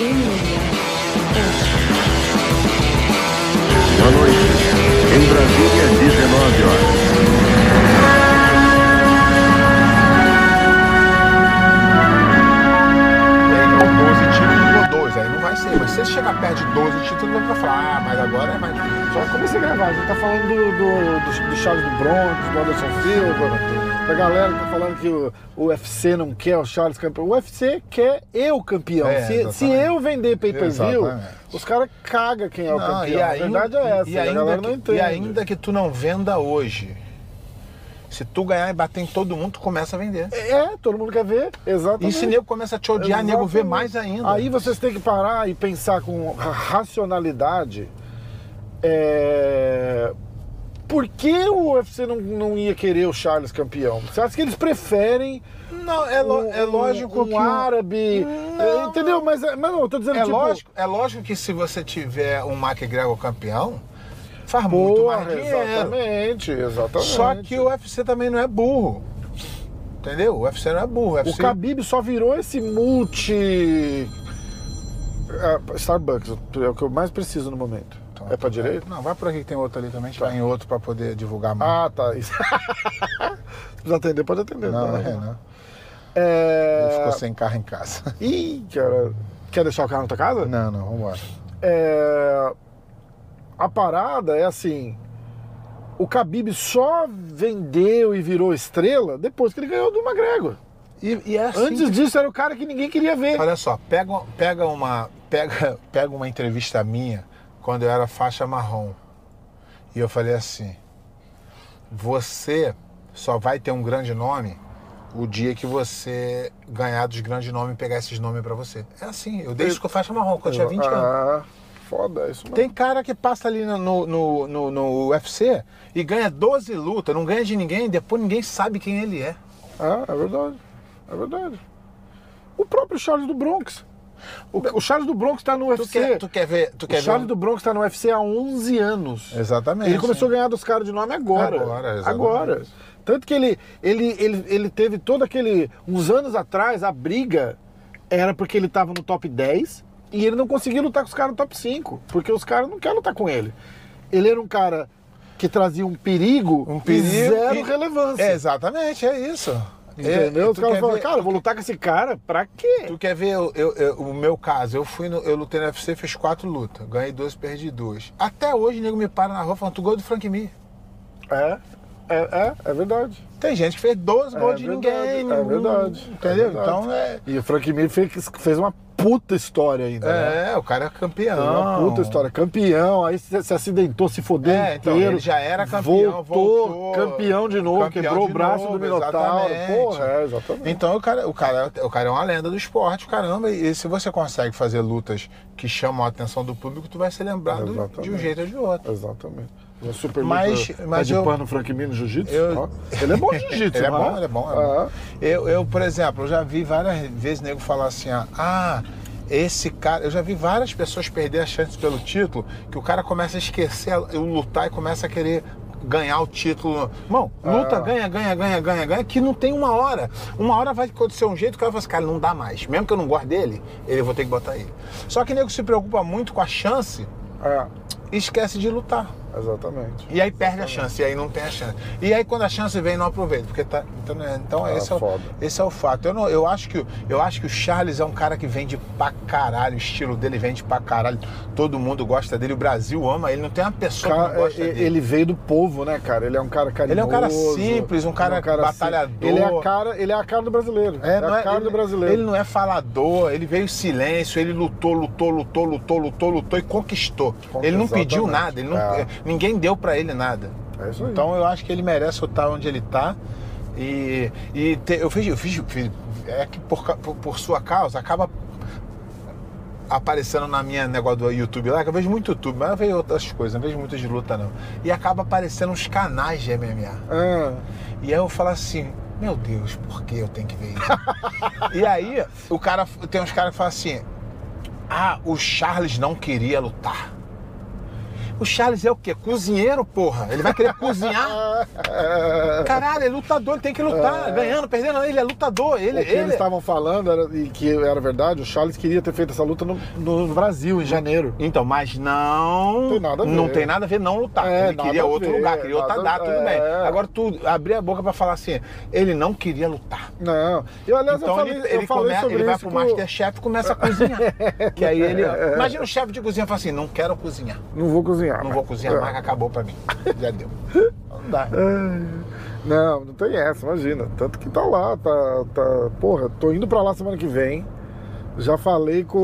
Boa noite. Em Brasília, 19 horas. Ganhou 12 títulos ou 12, aí não vai ser. Mas se ele chegar perto de 12 títulos, vai falar, ah, mas agora é mais difícil. Já comecei a gravar, a gente tá falando do, do, do, do Charles do Bronx, do Anderson Silva, da galera que tá falando que o, o UFC não quer o Charles campeão. O UFC quer eu campeão. É, se, exatamente. se eu vender pay-per-view, Exatamente. os caras cagam quem é o Não, campeão. a verdade é essa, e a ainda galera que, não entende. E ainda que tu não venda hoje, se tu ganhar e bater em todo mundo, tu começa a vender. É, todo mundo quer ver, exatamente. E se nego começa a te odiar, nego vê Exatamente. mais ainda. Aí vocês têm que parar e pensar com ra- racionalidade. É... Por que o UFC não, não ia querer o Charles campeão? Você acha que eles preferem Não, é, lo- um, é lógico um, que. um árabe? Não. é, entendeu? Mas, é- mas não, eu tô dizendo É tipo, lógico, é lógico que se você tiver um McGregor campeão, faz muito mais dinheiro. exatamente, exatamente. Só que o UFC também não é burro. Entendeu? O UFC não é burro. O O UFC... Khabib só virou esse multi. É, Starbucks, é o que eu mais preciso no momento. Então, é pra direita? Não, vai por aqui que tem outro ali também. Gente vai em outro pra poder divulgar mais. Ah, tá. Isso. Se precisar atender, pode atender. não, tá? não é não. É... Ele ficou sem carro em casa. Ih, cara. Quer deixar o carro na tua casa? Não, não, vambora. É... A parada é assim. O Khabib só vendeu e virou estrela depois que ele ganhou do McGregor. E, e é assim. Antes disso era o cara que ninguém queria ver. Olha só, pega, pega, uma, pega, pega uma entrevista minha quando eu era faixa marrom. E eu falei assim: você só vai ter um grande nome o dia que você ganhar dos grandes nomes e pegar esses nomes pra você. É assim, eu dei isso com faixa marrom, quando eu tinha 20 anos. Ah, foda, isso mesmo. Tem cara que passa ali no, no, no, no- no UFC e ganha 12 lutas, não ganha de ninguém, depois ninguém sabe quem ele é. Ah, é verdade. É verdade. O próprio Charles do Bronx. O, o Charles do Bronx tá no Tu UFC. quer, tu quer ver. Tu o quer Charles ver... do Bronx tá no UFC há 11 anos. Exatamente. Ele começou a ganhar dos caras de nome agora. Agora, exatamente. Agora. Tanto que ele, ele, ele, ele teve todo aquele. Uns anos atrás, a briga era porque ele tava no top 10 e ele não conseguia lutar com os caras no top 5. Porque os caras não querem lutar com ele. Ele era um cara que trazia um perigo, Um perigo e zero e- relevância. É, exatamente, é isso. Entendeu? É, Os caras falam, ver- cara, eu vou lutar com esse cara, pra quê? Tu quer ver eu- eu- eu- o meu caso? Eu fui no, eu lutei no UFC, fiz quatro lutas, ganhei duas, perdi duas. Até hoje o nego me para na rua falando, tu gol do Frank Mir. É, é, é, é verdade. Tem gente que fez 12 É gols de verdade, ninguém. é verdade, Entendeu? é verdade. Então é. E o Frank Mir fez, fez uma puta história ainda. né? É, o cara é campeão. Fez uma puta história. Campeão, aí se, se acidentou, se fodeu É, então, inteiro. ele já era campeão, voltou, voltou. campeão de novo, Campeão quebrou de o braço novo, do Minotauro. Porra, é, exatamente. Então o cara, o, cara, o cara é uma lenda do esporte, caramba. E se você consegue fazer lutas que chamam a atenção do público, tu vai ser lembrado de um jeito ou de outro. Exatamente. Uma super Mas- luta mas de eu- pano Frank Mir no jiu-jitsu. Eu-. Ele é bom de jiu-jitsu, Ele é bom, ele é bom. é bom. Ah, Eu, eu, por exemplo, eu já vi várias vezes nego falar assim, ah, ah, esse cara. Eu já vi várias pessoas perder a chance pelo título, que o cara começa a esquecer o lutar e começa a querer ganhar o título. Irmão, luta, Ah. ganha, ganha, ganha, ganha, ganha, que não tem uma hora. Uma hora vai acontecer um jeito que o cara fala assim, cara, não dá mais. Mesmo que eu não goste dele, ele eu vou ter que botar ele. Só que nego se preocupa muito com a chance é, e esquece de lutar. Exatamente. E aí perde a chance, e aí não tem a chance. E aí quando a chance vem, não aproveita, porque tá. Então, é- então Ah, esse, é o, esse é o fato. Eu, não, eu, acho que, o- eu acho que o Charles é um cara que vende pra caralho, o estilo dele vende pra caralho. Todo mundo gosta dele, o Brasil ama ele, não tem uma pessoa que Cara, não gosta é- dele. ele veio do povo, né, cara? Ele é um cara carinhoso. Ele é um cara simples, um cara ele batalhador. Ele é a cara, ele é a cara do brasileiro. É, não a cara ele, do brasileiro. ele não é falador, ele veio em silêncio, ele lutou, lutou, lutou, lutou, lutou, lutou e conquistou. Ele não pediu Exatamente. nada, ele não, É. ninguém deu pra ele nada. É isso aí. Então eu acho que ele merece estar onde ele está. E, e te- eu, fiz, eu fiz, fiz- É que por, por, por sua causa acaba aparecendo na minha negócio do YouTube lá, que eu vejo muito YouTube, mas eu vejo outras coisas, não vejo muito de luta não. E acaba aparecendo uns canais de MMA. Ah, E aí eu falo assim, meu Deus, por que eu tenho que ver isso? e aí o cara tem uns caras que falam assim, ah, o Charles não queria lutar. O Charles é o quê? Cozinheiro, porra. Ele vai querer cozinhar. Caralho, é lutador, ele tem que lutar. Ganhando, perdendo, ele é lutador. Ele, o que ele... eles estavam falando era, e que era verdade, o Charles queria ter feito essa luta no, no Brasil, em janeiro. Então, mas não. Tem nada a ver. Não tem nada a ver não lutar. É, ele queria outro ver, lugar, queria outra data, tudo bem. é. Agora tu abrir a boca pra falar assim, ele não queria lutar. Não. Eu, aliás, Então eu falei, ele, eu ele, falei começa, sobre ele vai pro com- Masterchef e começa a cozinhar. que aí ele. Imagina o chefe de cozinha fala assim: não quero cozinhar. Não vou cozinhar. Não vou cozinhar É. mais, acabou pra mim. Já deu. Não dá. Não, não tem essa, imagina. Tanto que tá lá, tá, tá. Porra, tô indo pra lá semana que vem. Já falei com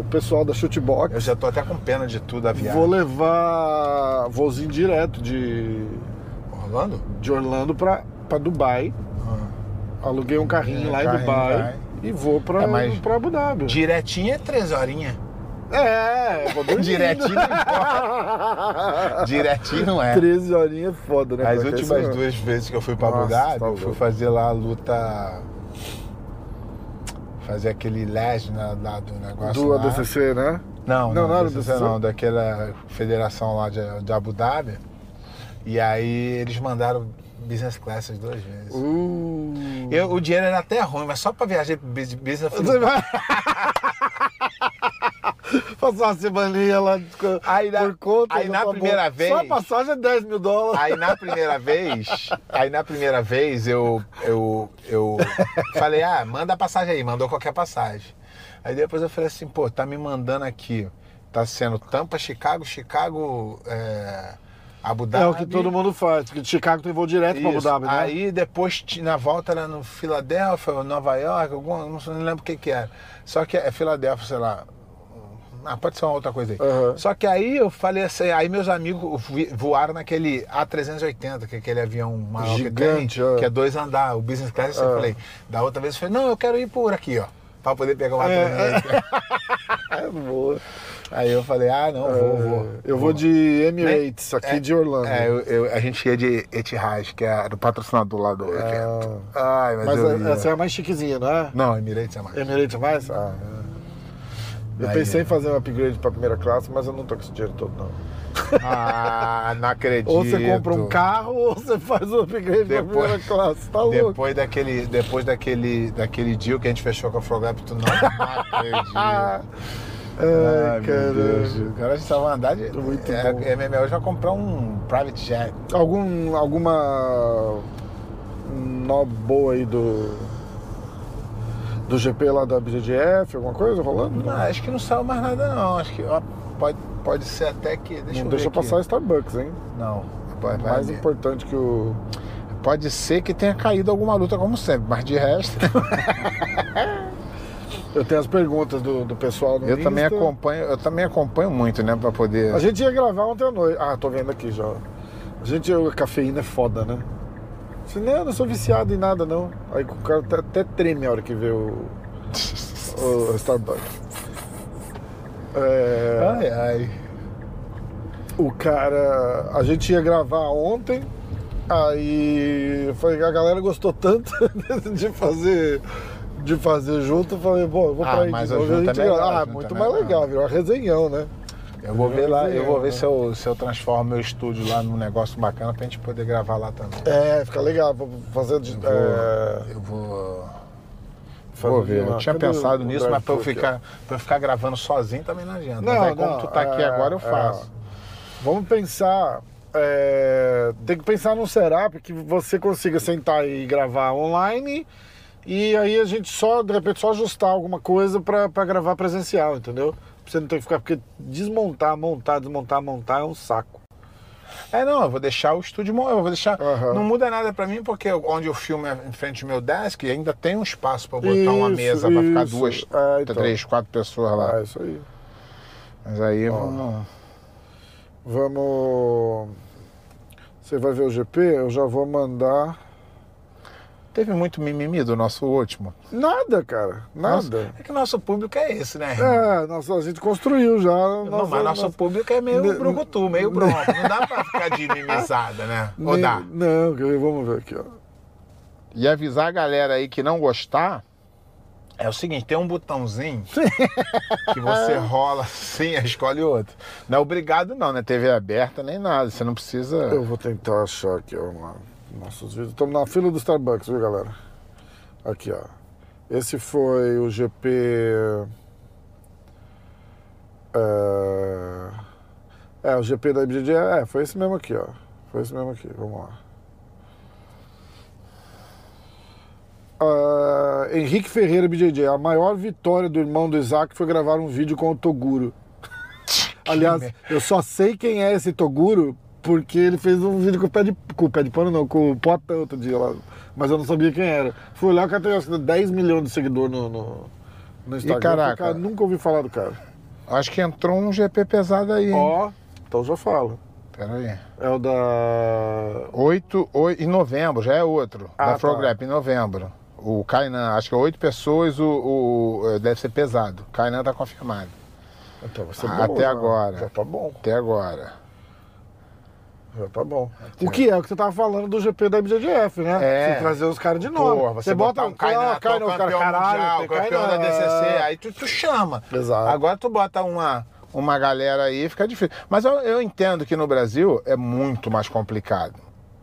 o pessoal da Eu Shootbox. já tô até com pena de tudo a viagem. Vou levar voozinho direto de, Orlando? de Orlando pra, pra Dubai. Aluguei um carrinho É, lá em carrinho, Dubai e vou pra, É, pra Abu Dhabi. Direitinho é três horinhas. É, vou dormindo. Direitinho não importa. Direitinho não é. 13 horinhas é foda, né? As últimas duas vezes que eu fui pra Abu Dhabi, tá eu fui fazer lá a luta. Fazer aquele né, lá do negócio. Do lá. ADCC, né? Não, Não, não, não era não, do DCC DCC? não, daquela federação lá de, de Abu Dhabi. E aí eles mandaram business class as duas vezes. Uh. Eu- o dinheiro era até ruim, mas só pra viajar business Você vai. Passar uma semaninha lá Aí na- por conta. aí na primeira vez- Só a passagem é 10 mil dólares. Aí na primeira vez, aí na primeira vez eu, eu, eu falei, ah, manda a passagem aí, mandou qualquer passagem. Aí depois eu falei assim, pô, tá me mandando aqui, tá sendo Tampa, Chicago, Chicago, é, Abu Dhabi. É o que todo mundo faz, porque de Chicago tem voo direto pra Abu. Dhabi, né? Aí depois na volta era no Filadélfia, Nova York, sei- não lembro o que que era. Só que é Filadélfia, sei lá. Ah, pode ser uma outra coisa aí. Aham. Só que aí eu falei assim, aí meus amigos voaram naquele A380, que é aquele avião maior Gigante, que tem, é. que é dois andares, o business class, eu É. falei. Da outra vez eu falei, não, eu quero ir por aqui, ó. Pra poder pegar o É, A380. É boa. Aí eu falei, ah, não, vou, vou. Eu vou de Emirates, aqui É, de Orlando. É, eu- eu- a gente ia de Etihad, que é do patrocinador lá do evento. Ai, mas, Mas essa é a mais chiquezinha, não é? Não, Emirates é mais. Emirates é mais? Ah, é. Eu Aí, pensei é. em fazer um upgrade pra primeira classe, mas eu não tô com esse dinheiro todo, não. Ah, não acredito. Ou você compra um carro ou você faz um upgrade pra Depois- primeira classe. Tá louco. Depois daquele, depois daquele, daquele deal que a gente fechou com a Frogap, tu não acredita. Ah, Ai, caramba. Agora a gente só vai andar de. Muito é, bom. MMO vai comprar um private jet. Algum, alguma nó boa aí do do GP lá da BGF, alguma coisa rolando? Não, acho que não saiu mais nada não. Acho que ó, pode, pode ser até que. Deixa Não eu deixa aqui. passar Starbucks, hein? Não. Vai, vai Mais importante que o. Pode ser que tenha caído alguma luta, como sempre, mas de resto. Eu tenho as perguntas do, do pessoal no eu também acompanho, eu também acompanho muito, né? Pra poder. A gente ia gravar ontem à noite. Ah, tô vendo aqui já. A gente, a cafeína é foda, né? Disse, não, eu não sou viciado em nada, não. Aí o cara até, treme a hora que vê o, o Starbucks. É, Ai, ai. o cara. A gente ia gravar ontem, aí eu falei, a galera gostou tanto de fazer. De fazer junto, eu falei, bom, eu vou Ah, pra aí mas de novo. junto a gente é melhor. Ah, muito é mais legal, virou uma resenhão, né? Eu vou ver lá, eu vou ver né? se eu, se eu transformo meu estúdio lá num negócio bacana pra gente poder gravar lá também. É, fica legal, vou fazer. de- Eu vou. é, Eu vou. Vou ver. Eu tinha Cadê pensado o nisso, mas pra eu, aqui, ficar, pra eu ficar gravando sozinho também não adianta. Não, mas aí, como não, tu tá aqui é, agora, eu é. faço. ó? Vamos pensar. é, tem que pensar num setup que você consiga sentar e gravar online e aí a gente só, de repente, só ajustar alguma coisa pra gravar presencial, entendeu? Você não ter que ficar, porque desmontar, montar, desmontar, montar é um saco. É, não, eu vou deixar o estúdio, eu vou deixar. Aham. Não muda nada pra mim, porque onde eu filmo é em frente ao meu desk, ainda tem um espaço pra botar uma Isso, mesa pra ficar duas, É, então. três, quatro pessoas lá. Ah, isso aí. Mas aí vamos. Vamos. Você vai ver o GP? Eu já vou mandar. Teve muito mimimi do nosso último. Nada, cara. Nossa, Nada. é que o nosso público é esse, né? É, nossa, a gente construiu já. Não, nossa- mas nosso nossa- público é meio Ne- brucutu, meio bronco. Não dá pra ficar de mimizada, né? Ou Ne- dá? Não, vamos ver aqui, ó. E avisar a galera aí que não gostar, É o seguinte, tem um botãozinho que você rola assim, escolhe outro. Não é obrigado não, né? TV aberta nem nada, você não precisa... Eu vou tentar achar aqui, ó, uma- nossos vídeos. Estamos na fila do Starbucks, viu, galera? Aqui, ó. Esse foi o GP. É, é, o GP da IBGD. É, foi esse mesmo aqui, ó. Foi esse mesmo aqui. Vamos lá. Ah, Henrique Ferreira BJJ. A maior vitória do irmão do Isaac foi gravar um vídeo com o Toguro. Aliás, eu só sei quem é esse Toguro porque ele fez um vídeo com o pé de, com o pé de pano, não, com o potão outro dia lá. Mas eu não sabia quem era. Fui olhar, o cara tem acho que 10 milhões de seguidores no, no, no Instagram. caraca. Cara, nunca ouvi falar do cara. Acho que entrou um GP pesado aí? Ó, então já falo. Pera aí. É o da. 8, em novembro, já é outro. Ah, da tá. Frograp, em novembro. O Kainan, acho que é oito pessoas, o, o- deve ser pesado. Kainan tá confirmado. Então vai ser Até bom, né? agora. Já tá bom. Até agora. Já tá bom. O que é o que você tava falando do GP da IBJJF, né? É. Você trazer os caras de novo. Porra, você, bota um atual os caras, campeão caralho, mundial, campeão da DCC, é. aí tu, tu chama. Exato. Agora tu bota uma, uma galera aí, fica difícil. Mas eu, eu entendo que no Brasil é muito mais complicado.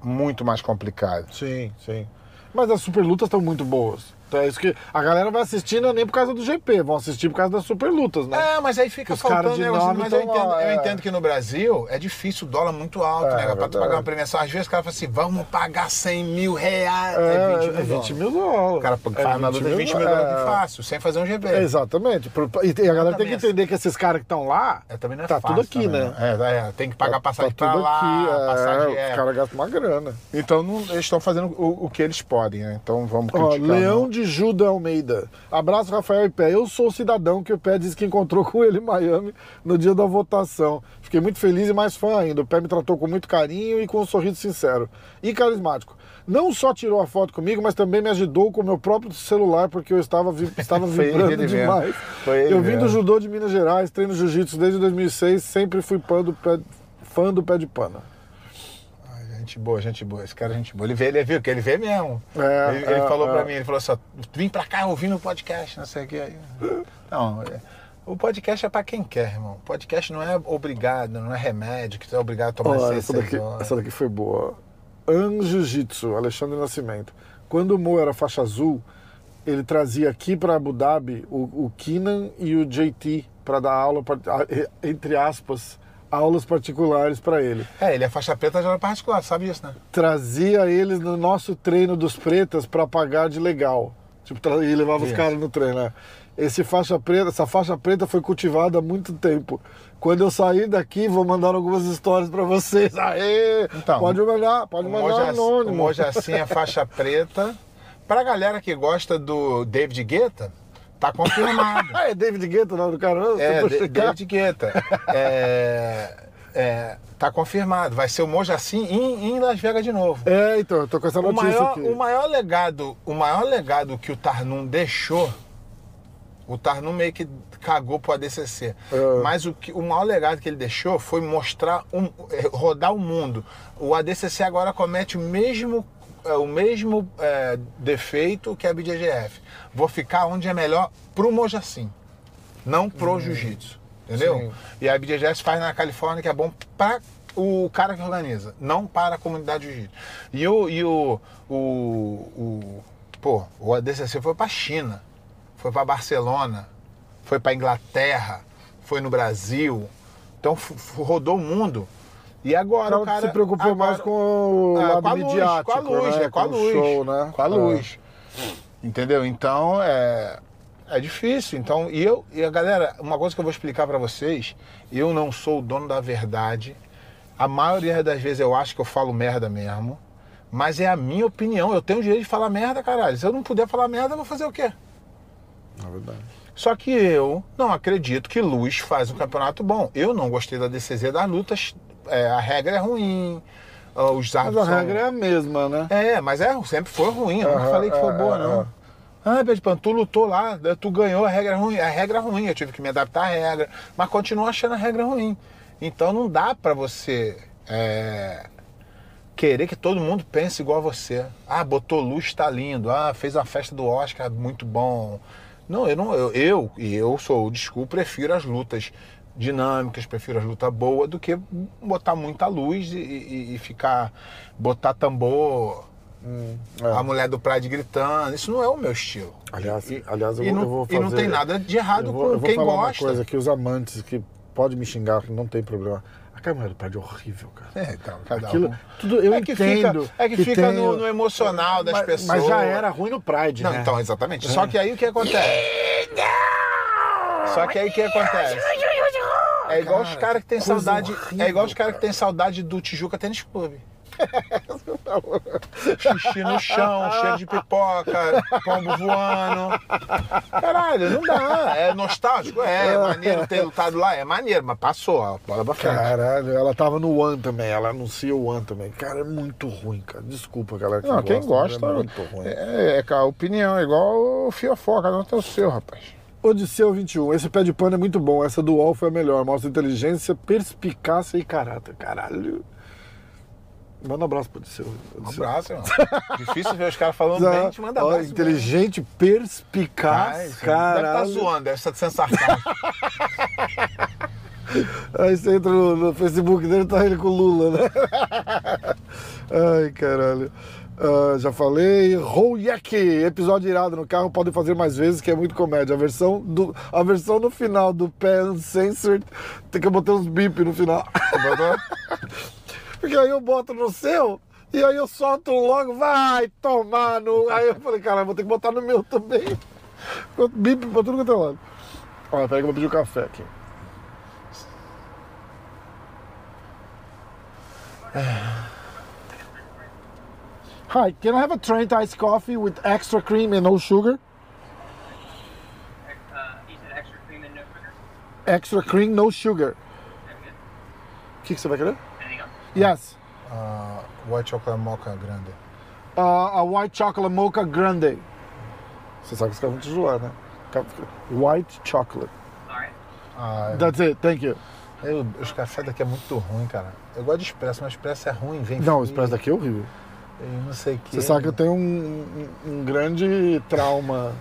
Muito mais complicado. Sim, sim. Mas as super lutas estão muito boas. Então é isso que a galera vai assistir não é nem por causa do GP, vão assistir por causa das super lutas, né? É, mas aí fica Os faltando negócio. Mas eu entendo, lá, eu é. entendo que no Brasil é difícil, o dólar é muito alto, É, né? Pra tu pagar uma premiação. Às vezes o cara fala assim, vamos pagar 100 mil reais. É, É 20 mil, é 20 dólares. mil dólares. O cara É faz na luta 20 mil dólares é. fácil, sem fazer um GP. Exatamente. E a galera tem que entender que esses caras que estão lá, É, também não é tá fácil tudo aqui, também, né? É, é, tem que pagar passagem tá pra tudo lá, aqui. É, passagem é. Os caras gastam uma grana. Então não- eles estão fazendo o, o que eles podem, né? Então vamos Ó, criticar. Leão não. de Juda Almeida. Abraço, Rafael e Pé. Eu sou o cidadão que o Pé disse que encontrou com ele em Miami no dia da votação. Fiquei muito feliz e mais fã ainda. O Pé me tratou com muito carinho e com um sorriso sincero. E carismático. Não só tirou a foto comigo, mas também me ajudou com o meu próprio celular, porque eu estava, vi- estava vibrando demais. Eu vim do judô de Minas Gerais, treino jiu-jitsu desde 2006, sempre fui fã do pé, fã do pé de pana. Gente boa, gente boa. Esse cara é gente boa. Ele vê, ele viu, que ele vê mesmo. É, ele ele é, falou é. pra mim, ele falou assim, vim pra cá ouvindo o podcast, não sei o que. Aí. Não, é- o podcast é pra quem quer, irmão. O podcast não é obrigado, não é remédio, que tu é obrigado a tomar seis, essa, daqui, horas. essa daqui foi boa. Anjujitsu, Alexandre Nascimento. Quando o Mo era faixa azul, ele trazia aqui para Abu Dhabi o, o Kinan e o JT para dar aula, par- a- entre aspas, aulas particulares para ele. É, ele é faixa preta de aula particular, sabe isso, né? Trazia eles no nosso treino dos pretas para pagar de legal. Tipo, e levava os Isso. caras no treino, né? Esse faixa preta, essa faixa preta foi cultivada há muito tempo. Quando eu sair daqui, vou mandar algumas histórias para vocês. Aê! Então, pode mandar, pode mandar anônimo. O Mojaci é faixa preta. Pra galera que gosta do David Guetta, tá confirmado. É David Guetta o nome do cara? não? É? David Guetta. É, é, tá confirmado. Vai ser o Mojaci em, em Las Vegas de novo. É, então, eu tô com essa O notícia maior, aqui. o maior legado, o maior legado que o Tarnum deixou, o Tarnum meio que cagou pro ADCC. É. Mas o, que, o maior legado que ele deixou foi mostrar, um, eh, rodar o mundo. O ADCC agora comete o mesmo, eh, o mesmo eh, defeito que a BJGF. Vou ficar onde é melhor pro Mojacim, não pro Jiu-Jitsu. Entendeu? Sim. E a BJGF faz na Califórnia que é bom para o cara que organiza, não para a comunidade jiu-jitsu. E o, e o, o, o, pô, o ADCC foi para China, foi para Barcelona, foi para Inglaterra, foi no Brasil. Então rodou o mundo. E agora o cara se preocupou agora- mais com o Ah, lado com a luz, midiático, com a luz, né? é com a luz, show, né? com a luz. Entendeu? Então é é difícil. Então e eu e a galera, uma coisa que eu vou explicar pra vocês, eu não sou o dono da verdade. A maioria das vezes eu acho que eu falo merda mesmo, mas é a minha opinião. Eu tenho o direito de falar merda, caralho. Se eu não puder falar merda, eu vou fazer o quê? É verdade. Só que eu não acredito que Luz faz um campeonato bom. Eu não gostei da DCZ das lutas. É, a regra é ruim. Os Mas a são- regra é a mesma, né? é, mas é, sempre foi ruim. Eu nunca Aham, falei que foi é, boa, é, não. é. Ah, Pedro, tu lutou lá, tu ganhou, a regra é ruim. A regra é ruim, eu tive que me adaptar à regra. Mas continuo achando a regra ruim. Então não dá pra você é, querer que todo mundo pense igual a você. Ah, botou luz, tá lindo. Ah, fez a festa do Oscar, muito bom. Não, eu não. Eu, eu e eu sou o school, prefiro as lutas dinâmicas, prefiro as lutas boas do que botar muita luz e, e- e ficar. botar tambor, É. a mulher do Pride gritando. Isso não é o meu estilo. Aliás, E- aliás eu, vou, não, eu vou e não fazer- tem nada de errado vou, com eu vou quem falar gosta. uma coisa que os amantes que pode me xingar, que não tem problema. Aquela mulher do Pride é horrível, cara. É, então, cada Aquilo, um. tudo, eu é que entendo. fica, é que fica tem- no, no emocional das mas, pessoas. Mas já era ruim no Pride, Não, né? então, exatamente. Só que aí o que acontece? Só que aí o que acontece? É igual os caras que tem saudade. horrível, é igual os caras que tem saudade do Tijuca Tênis Clube. Xixi no chão, cheiro de pipoca, pombo voando. Caralho, não dá. É nostálgico? É, é maneiro ter lutado lá, é maneiro, mas passou, ó, bola pra frente. Caralho, ela tava no One também, ela anuncia o One também. Cara, é muito ruim, cara. Desculpa, galera. Que Não, quem gosta, gosta. mas É muito ruim. É, é, a opinião, é igual o Fiofoca, não tem o seu, rapaz. Odisseu 21. Esse pé de pano é muito bom. Essa do UOL foi a melhor. Mostra inteligência, perspicácia e caráter. Caralho. Manda um abraço pro Odisseu. Um Odisseu. abraço, irmão. Difícil ver os caras falando bem, te manda Ó, abraço. inteligente, perspicaz, Cara, Deve caralho. zoando, deve estar sendo sarcástico. Aí você entra no, no Facebook dele, tá ele com o Lula, né? Ai, caralho. Ah, já falei. Rouyek, episódio irado no carro, podem fazer mais vezes, que é muito comédia. A versão, do, a versão no final do pé uncensored tem que botar uns bip no final. Porque aí eu boto no seu e aí eu solto logo, vai tomar no. Aí eu falei, cara, vou ter que botar no meu também. Bip pra tudo quanto é lado. Olha, peraí que eu vou pedir um café aqui. Hi, can I have a Trent iced coffee with extra cream and no sugar? Uh, you said extra cream and no sugar? Extra cream, no sugar. Very good. O que, que você vai querer? Anything else? Yes. Ah, White Chocolate Mocha grande. Uh, a white chocolate mocha grande. Você sabe que os caras vão te zoar, né? White chocolate. All right. Ah, That's it, thank you. eu- os cafés daqui é muito ruim, cara. Eu gosto de expresso, mas expresso é ruim, vem Não, o expresso daqui é horrível. E não sei o que. Você sabe que eu tenho um, um- um grande trauma.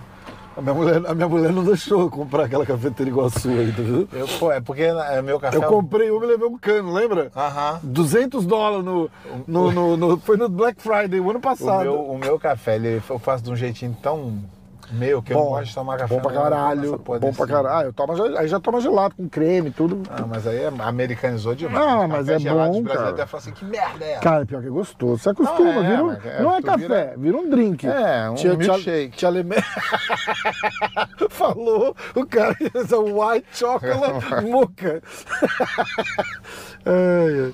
A minha, mulher, a minha mulher não deixou eu comprar aquela cafeteira igual a sua aí, tá vendo? Eu, pô, é porque é meu café. Eu comprei uma e levei um cano, lembra? Aham. 200 dólares no, no, no- no- Foi no Black Friday, o ano O passado. meu, o meu café, ele, eu faço de um jeitinho tão meu que eu não gosto de tomar café. Bom pra eu caralho. Bom pra caralho. Ah, eu tomo, aí já toma gelado com creme e tudo. Ah, mas aí é- americanizou demais. Ah, mas é bom, cara. devem falar assim, que merda é essa? Cara, pior que é gostoso. Você acostuma, Não, é, vira um- é, não é café, vira- vira um drink. É, um tia- milkshake. Leme- Falou o cara, white chocolate mocha. Ai, ai.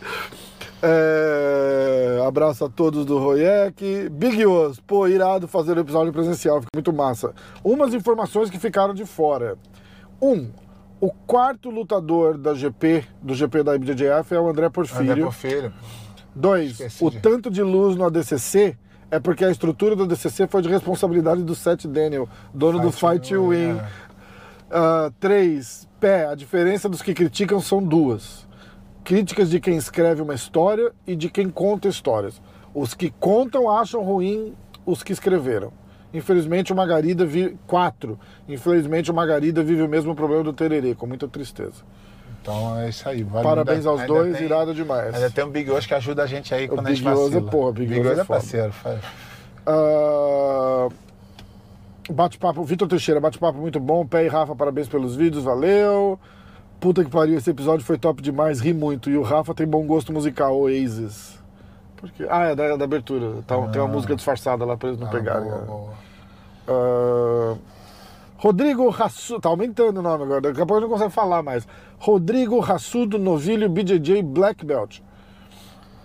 É, abraço a todos do Royek. Big Os, pô, irado fazer o episódio presencial, fica muito massa. Umas informações que ficaram de fora. Um, o quarto lutador da GP, do GP da IBJJF é o André Porfírio. André Porfírio. Dois, Esqueci o de- tanto de luz no ADCC é porque a estrutura do ADCC foi de responsabilidade do Seth Daniel, dono do Fight Fight to to Win. Win, é. Ah, três, pé, a diferença dos que criticam são duas. Críticas de quem escreve uma história e de quem conta histórias. Os que contam acham ruim os que escreveram. Infelizmente, o Margarida vive. Quatro. Infelizmente, o Margarida vive o mesmo problema do Tererê, com muita tristeza. Então é isso aí. Vale Parabéns ainda- aos ainda dois, tem- irado demais. Ainda tem um Big Oz que ajuda a gente aí quando a gente Big é porra, Big Oz é Oz é foda. parceiro. Ah, Bate-papo, Vitor Teixeira, bate-papo muito bom. Pé e Rafa, parabéns pelos vídeos, valeu. Puta que pariu, esse episódio foi top demais, ri muito. E o Rafa tem bom gosto musical, Oasis. Por quê? Ah, é da, da abertura. Tá, Tem uma música disfarçada lá pra eles não Ah, pegarem. boa, né? boa. Ah, Rodrigo Rassudo, tá aumentando o nome agora, daqui a pouco não consegue falar mais. Rodrigo Rassudo Novilho BJJ Black Belt.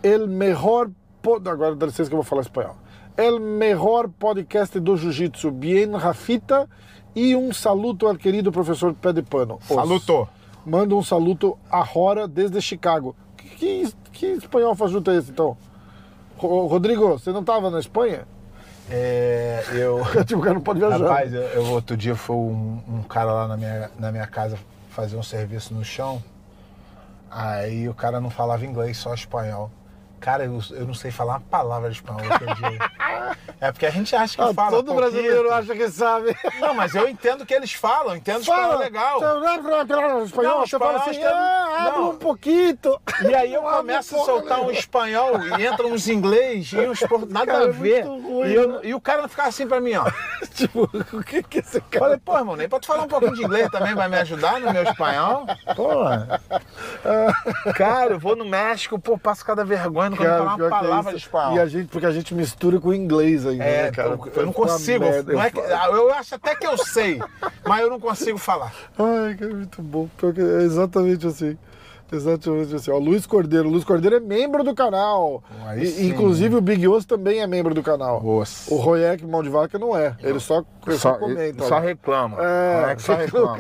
El mejor. po- Agora dá licença que eu vou falar espanhol. El mejor podcast do Jiu-Jitsu, bien Rafita. E um saluto ao querido professor Pé de Pano. Os. Saluto. Manda um saluto a Rora desde Chicago. Que, que, que espanhol fajuto é esse então? Ro- Rodrigo, você não tava na Espanha? É, eu. tipo, o cara não pode viajar. Rapaz, eu, eu outro dia foi um, um cara lá na minha, na minha casa fazer um serviço no chão. Aí o cara não falava inglês, só espanhol. Cara, eu, eu não sei falar uma palavra de espanhol. É porque a gente acha que Ah, fala. todo pouquinho. brasileiro acha que sabe. Não, mas eu entendo que eles falam, entendo espanhol legal. Espanhol, Não, você fala assim, espanhol, ah, abre um pouquinho. E aí eu Não começo a soltar um espanhol e entra uns inglês e uns por... nada Cara, a é ver. muito ruim, e, eu- né? e o cara ficar assim pra mim, ó. Tipo, o que que esse cara... Falei, pô, irmão, nem pra tu falar um pouquinho de inglês também vai me ajudar no meu espanhol? Porra. Cara, eu vou no México, pô, passo cada vergonha, Cara, falar uma é palavra de isso. espanhol. E a gente, porque a gente mistura com o inglês ainda, É, né, cara? eu, eu não consigo. merda, Não eu é que- eu acho até que eu sei, mas eu não consigo falar. Ai, que é muito bom. É exatamente assim. Exatamente assim. Ó, Luiz Cordeiro. Luiz Cordeiro é membro do canal. E- sim. inclusive o Big Osso também é membro do canal. Nossa. O Royek Mão de Vaca não é. Ele só, ele só, comenta. só reclama. É, só reclama.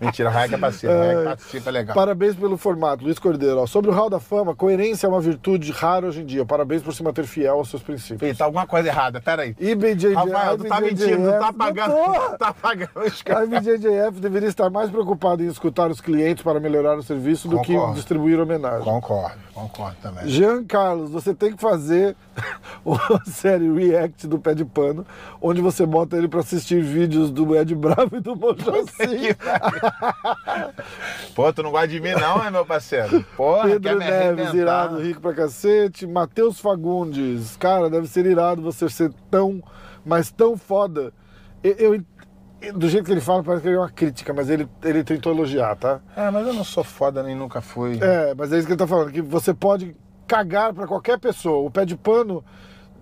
Mentira, o Raik participa, o Raik participa é legal. Parabéns pelo formato, Luiz Cordeiro. Ó, sobre o Hall da Fama, coerência é uma virtude rara hoje em dia. Parabéns por se manter fiel aos seus princípios. Ih, tá alguma coisa errada, peraí. IBJJF. Rafael, tu tá mentindo, tu tá pagando, tu tá pagando os A caras. IBJJF deveria estar mais preocupada em escutar os clientes para melhorar o serviço do que distribuir homenagem. Concordo, concordo também. Jean Carlos, você tem que fazer uma série React do Pé de Pano, onde você bota ele para assistir vídeos do Ed Bravo e do Mojaci. Pô, tu não gosta de mim não, é meu parceiro? Porra, Pedro Neves, arrebentar. irado, rico pra cacete. Matheus Fagundes, cara, deve ser irado você ser tão, mas tão foda. Eu, eu- do jeito que ele fala, parece que ele é uma crítica, mas ele, ele tentou elogiar, tá? É, mas eu não sou foda nem nunca fui. É, mas é isso que ele tá falando, que você pode cagar pra qualquer pessoa. O pé de pano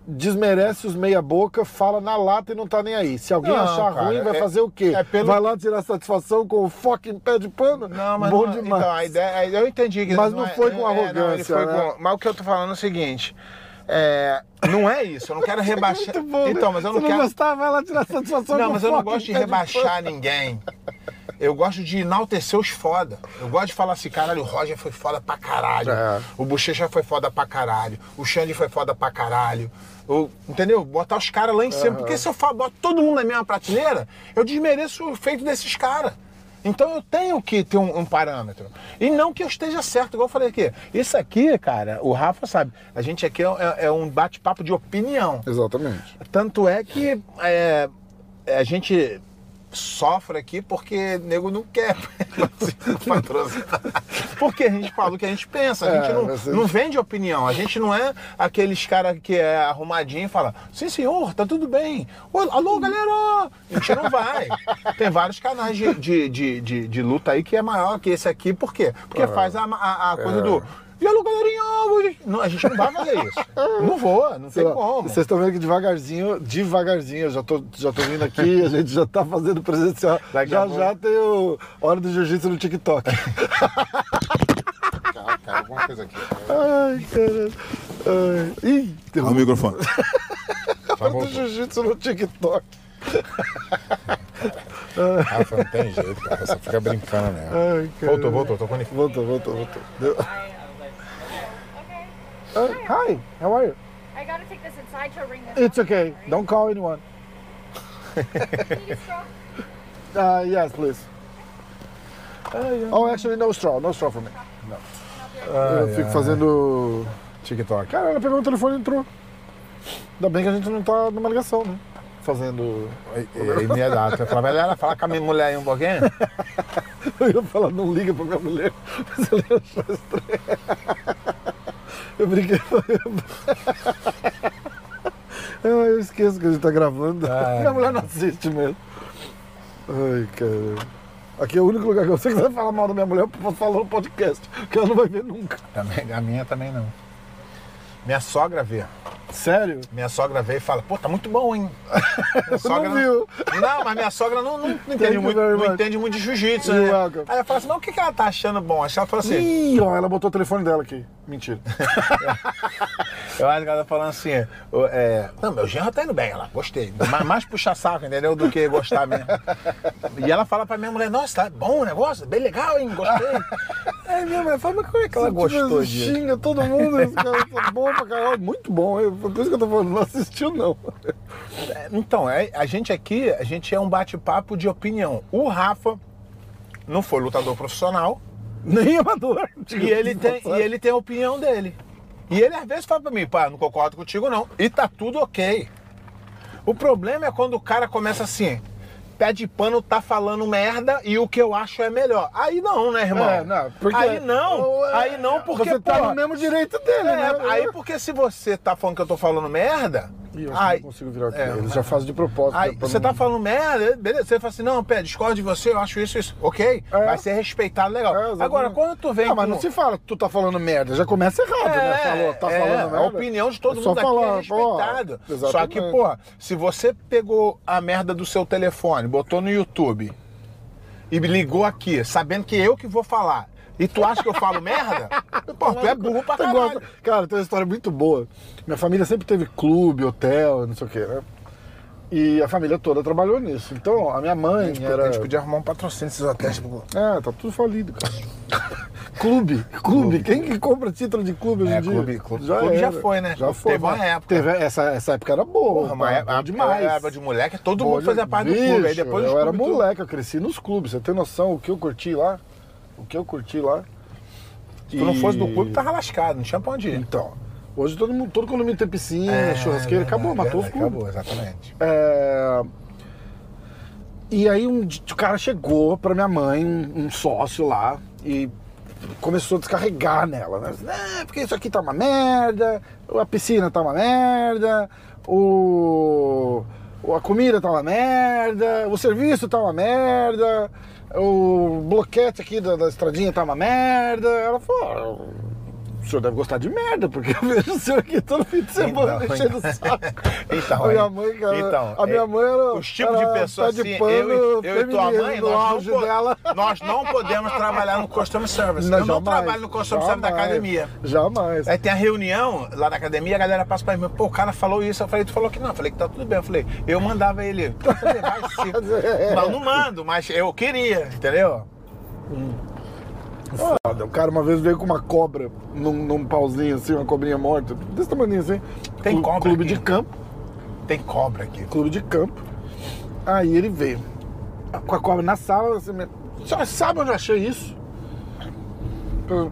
desmerece os meia boca, fala na lata e não tá nem aí. Se alguém Não, achar cara, ruim, vai é- fazer o quê? é pelo- Vai lá tirar satisfação com o fucking pé de pano? Não, mas Bom não, demais. então, a ideia, eu entendi que Mas não é- foi com é, arrogância, não, foi né? com- mas o que eu tô falando é o seguinte, é, não é isso, eu não quero rebaixar. Muito bom, né? então, mas eu não Você quero. não gostava, lá tirar satisfação Não, mas eu não gosto de pé rebaixar ninguém. Eu gosto de enaltecer os foda. Eu gosto de falar assim, caralho, o Roger foi foda pra caralho. É. O Bochecha foi foda pra caralho. O Xande foi foda pra caralho. O- entendeu? Botar os caras lá em cima. Porque se eu boto todo mundo na mesma prateleira, eu desmereço o feito desses caras. Então eu tenho que ter um, um parâmetro. E não que eu esteja certo, igual eu falei aqui. Isso aqui, cara, o Rafa sabe, a gente aqui é, é- é um bate-papo de opinião. Exatamente. Tanto é que é, a gente sofre aqui porque nego não quer patrocinar. Porque a gente fala o que a gente pensa, a É, gente não, mas a não vende opinião. A gente não é aqueles caras que é arrumadinho e fala, sim senhor, tá tudo bem. Alô, galera! A gente não vai. Tem vários canais de, de, de, de- de luta aí que é maior que esse aqui, por quê? Porque faz a, a, a coisa É. do. E alô, galerinha! Não, a gente não vai fazer isso. Não vou, não tem Sei lá, como. Vocês estão vendo que devagarzinho, devagarzinho, eu já tô, já tô vindo aqui, a gente já tá fazendo presencial. Daqui a já já tem o Hora do Jiu-Jitsu no TikTok. Cara, alguma coisa aqui. Ai, caralho. Ai. Ih, tem Ao microfone. Hora do Jiu-Jitsu no TikTok. Rafa, não tem jeito, cara. Você fica brincando. Ai, caralho. Voltou, voltou, tô com ele. Voltou, voltou, voltou. Deu. Ah, hi, how are you? I gotta take this inside to ring this. It's okay. Don't call anyone. Uh, yes, please. Oh, actually, no straw. No straw for me. Eu fico fazendo... TikTok. Cara, ela pegou o telefone e entrou. Ainda bem que a gente não tá numa ligação, né? Fazendo... Imediato. Eu falava, ela fala com a minha mulher aí um pouquinho. Eu ia falar, não liga pra minha mulher. Mas ela achou estranho. Eu brinquei. Ah, eu esqueço que a gente tá gravando. Ai. Minha mulher não assiste mesmo. Ai, cara. Aqui é o único lugar que eu sei que você vai falar mal da minha mulher, eu falar no podcast, que ela não vai ver nunca. Também, a minha também não. Minha sogra vê. Sério? Minha sogra vê e fala, pô, tá muito bom, hein? Minha sogra não viu. Não, mas minha sogra não, não, não entende, muito, não entende muito de jiu-jitsu, né? Aí ela fala assim, mas o que, que ela tá achando bom? Aí ela fala assim, Ih, ó, ela botou o telefone dela aqui. Mentira. Eu acho que ela tá falando assim, é, não, meu genro tá indo bem, ela, gostei. Mais, mais puxa saco, entendeu? Do que gostar mesmo. E ela fala pra minha mulher, nossa, tá bom o negócio, bem legal, hein? Gostei. Aí minha mulher fala, mas como é que ela gostou disso? Xinga todo mundo, esse cara tá bom pra caralho. Muito bom, eu- por isso que eu tô falando, não assistiu não. Então, é- a gente aqui, a gente é um bate-papo de opinião. O Rafa não foi lutador profissional Nem amador. e ele tem, e ele tem a opinião dele. E ele às vezes fala pra mim, pá, não concordo contigo não. E tá tudo ok. O problema é quando o cara começa assim, pé de pano tá falando merda e o que eu acho é melhor. Aí não, né, irmão? É, não, porque- aí não, aí não porque, Você tá pô, no mesmo direito dele, é, né? aí porque se você tá falando que eu tô falando merda, Ih, eu aí, não consigo virar aqui. É, Eles já fazem de propósito. aí né, você não- tá falando merda, beleza, você fala assim, não, pé, discordo de você, eu acho isso, isso, ok, É. vai ser respeitado, legal. É. Agora, quando tu vem Não, mas com- não se fala que tu tá falando merda, já começa errado, né? Falou, tá é, falando merda. A opinião de todo É mundo aqui falar, é pô, respeitado. Só que, pô, se você pegou a merda do seu telefone, botou no YouTube e ligou aqui, sabendo que eu que vou falar, e tu acha que eu falo merda? Pô, tu é burro pra caralho. gosta- Cara, tem uma história muito boa. Minha família sempre teve clube, hotel, não sei o quê, né? E a família toda trabalhou nisso. Então, a minha mãe A gente, era... a gente podia arrumar um patrocínio desses hotéis. tipo, É, tá tudo falido, cara. clube, clube. Quem que compra título de clube hoje É, em dia? clube- clube- clube já foi, né? Já foi. Teve uma época. Teve, essa, essa época era boa. Porra, mas bom a, demais. a, a, de moleque, todo mundo fazia parte do clube. Aí Bicho, depois eu era clubes tudo- moleque, eu cresci nos clubes. Você tem noção o que eu curti lá? O que eu curti lá? Se tu não fosse do clube, tava lascado, não tinha pra onde ir. Então, hoje todo mundo, todo condomínio tem piscina, É, churrasqueira, acabou, verdade, matou os verdade, clubes. Acabou, exatamente. É, E aí um, o cara chegou pra minha mãe, um, um sócio lá, e começou a descarregar nela, né? É, porque isso aqui tá uma merda, a piscina tá uma merda, o- a comida tá uma merda, o serviço tá uma merda, o bloquete aqui da, da estradinha tá uma merda. Ela falou, "Ah, o senhor deve gostar de merda, porque eu vejo o senhor aqui todo fim de semana Então, enchendo o saco. Então, a minha mãe, cara, então, a minha é, mãe era. Os tipos de era de assim, pano eu, eu e tua mãe, nós não, dela. nós não podemos trabalhar no customer service. Não, eu não jamais, trabalho no customer service da academia. Jamais. Aí tem a reunião lá da academia, a galera passa pra mim, pô, o cara falou isso. Eu falei, tu falou que não. Eu falei que tá tudo bem. Eu falei, eu mandava ele. Eu falei, vai se. Não, não mando, mas eu queria, entendeu? Foda. O cara uma vez veio com uma cobra num, num pauzinho assim, uma cobrinha morta, desse tamanho assim. Tem Clu- cobra Clube aqui? de campo. Tem cobra aqui. Clube de campo. Aí ele veio. Com a cobra na sala, assim, "A senhora sabe onde eu achei isso? Eu-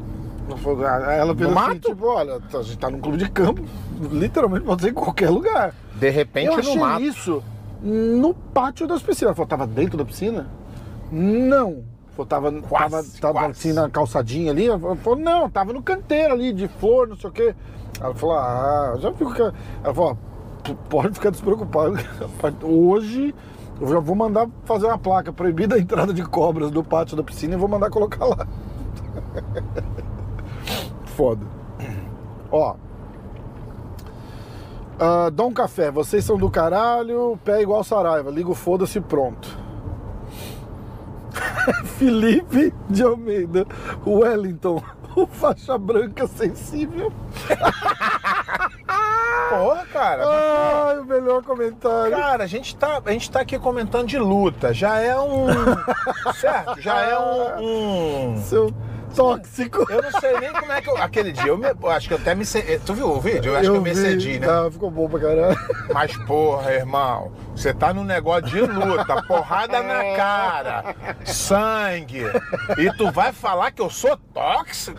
ah, Ela fez No assim, mato? tipo, olha, a gente tá num clube de campo, literalmente pode ser em qualquer lugar. De repente eu no achei mato. isso no pátio das piscinas. Ela falou, tava dentro da piscina? Não. Falou, tava, Quase, tava, tava quase. assim na calçadinha ali. Ela falou, não, tava no canteiro ali, de flor, não sei o quê. Ela falou, ah, já que. Ela falou, pode ficar despreocupado. Hoje eu já vou mandar fazer uma placa proibida a entrada de cobras no pátio da piscina e vou mandar colocar lá. Foda. Ó. Ah, Dom Café, vocês são do caralho, pé igual Saraiva, ligo foda-se pronto. Felipe de Almeida, Wellington, o faixa branca sensível. Porra, cara. Ai, o melhor comentário. Cara, a gente, tá, a gente tá aqui comentando de luta. Já é um. certo? Já é um. um- Seu tóxico. Eu não sei nem como é que eu. Aquele dia eu, me, eu acho que eu até me. Tu viu o vídeo? Eu acho que eu me vi, excedi, né? tá, ficou bom pra caralho. Mas, porra, irmão, você tá num negócio de luta, porrada na cara, sangue, e tu vai falar que eu sou tóxico?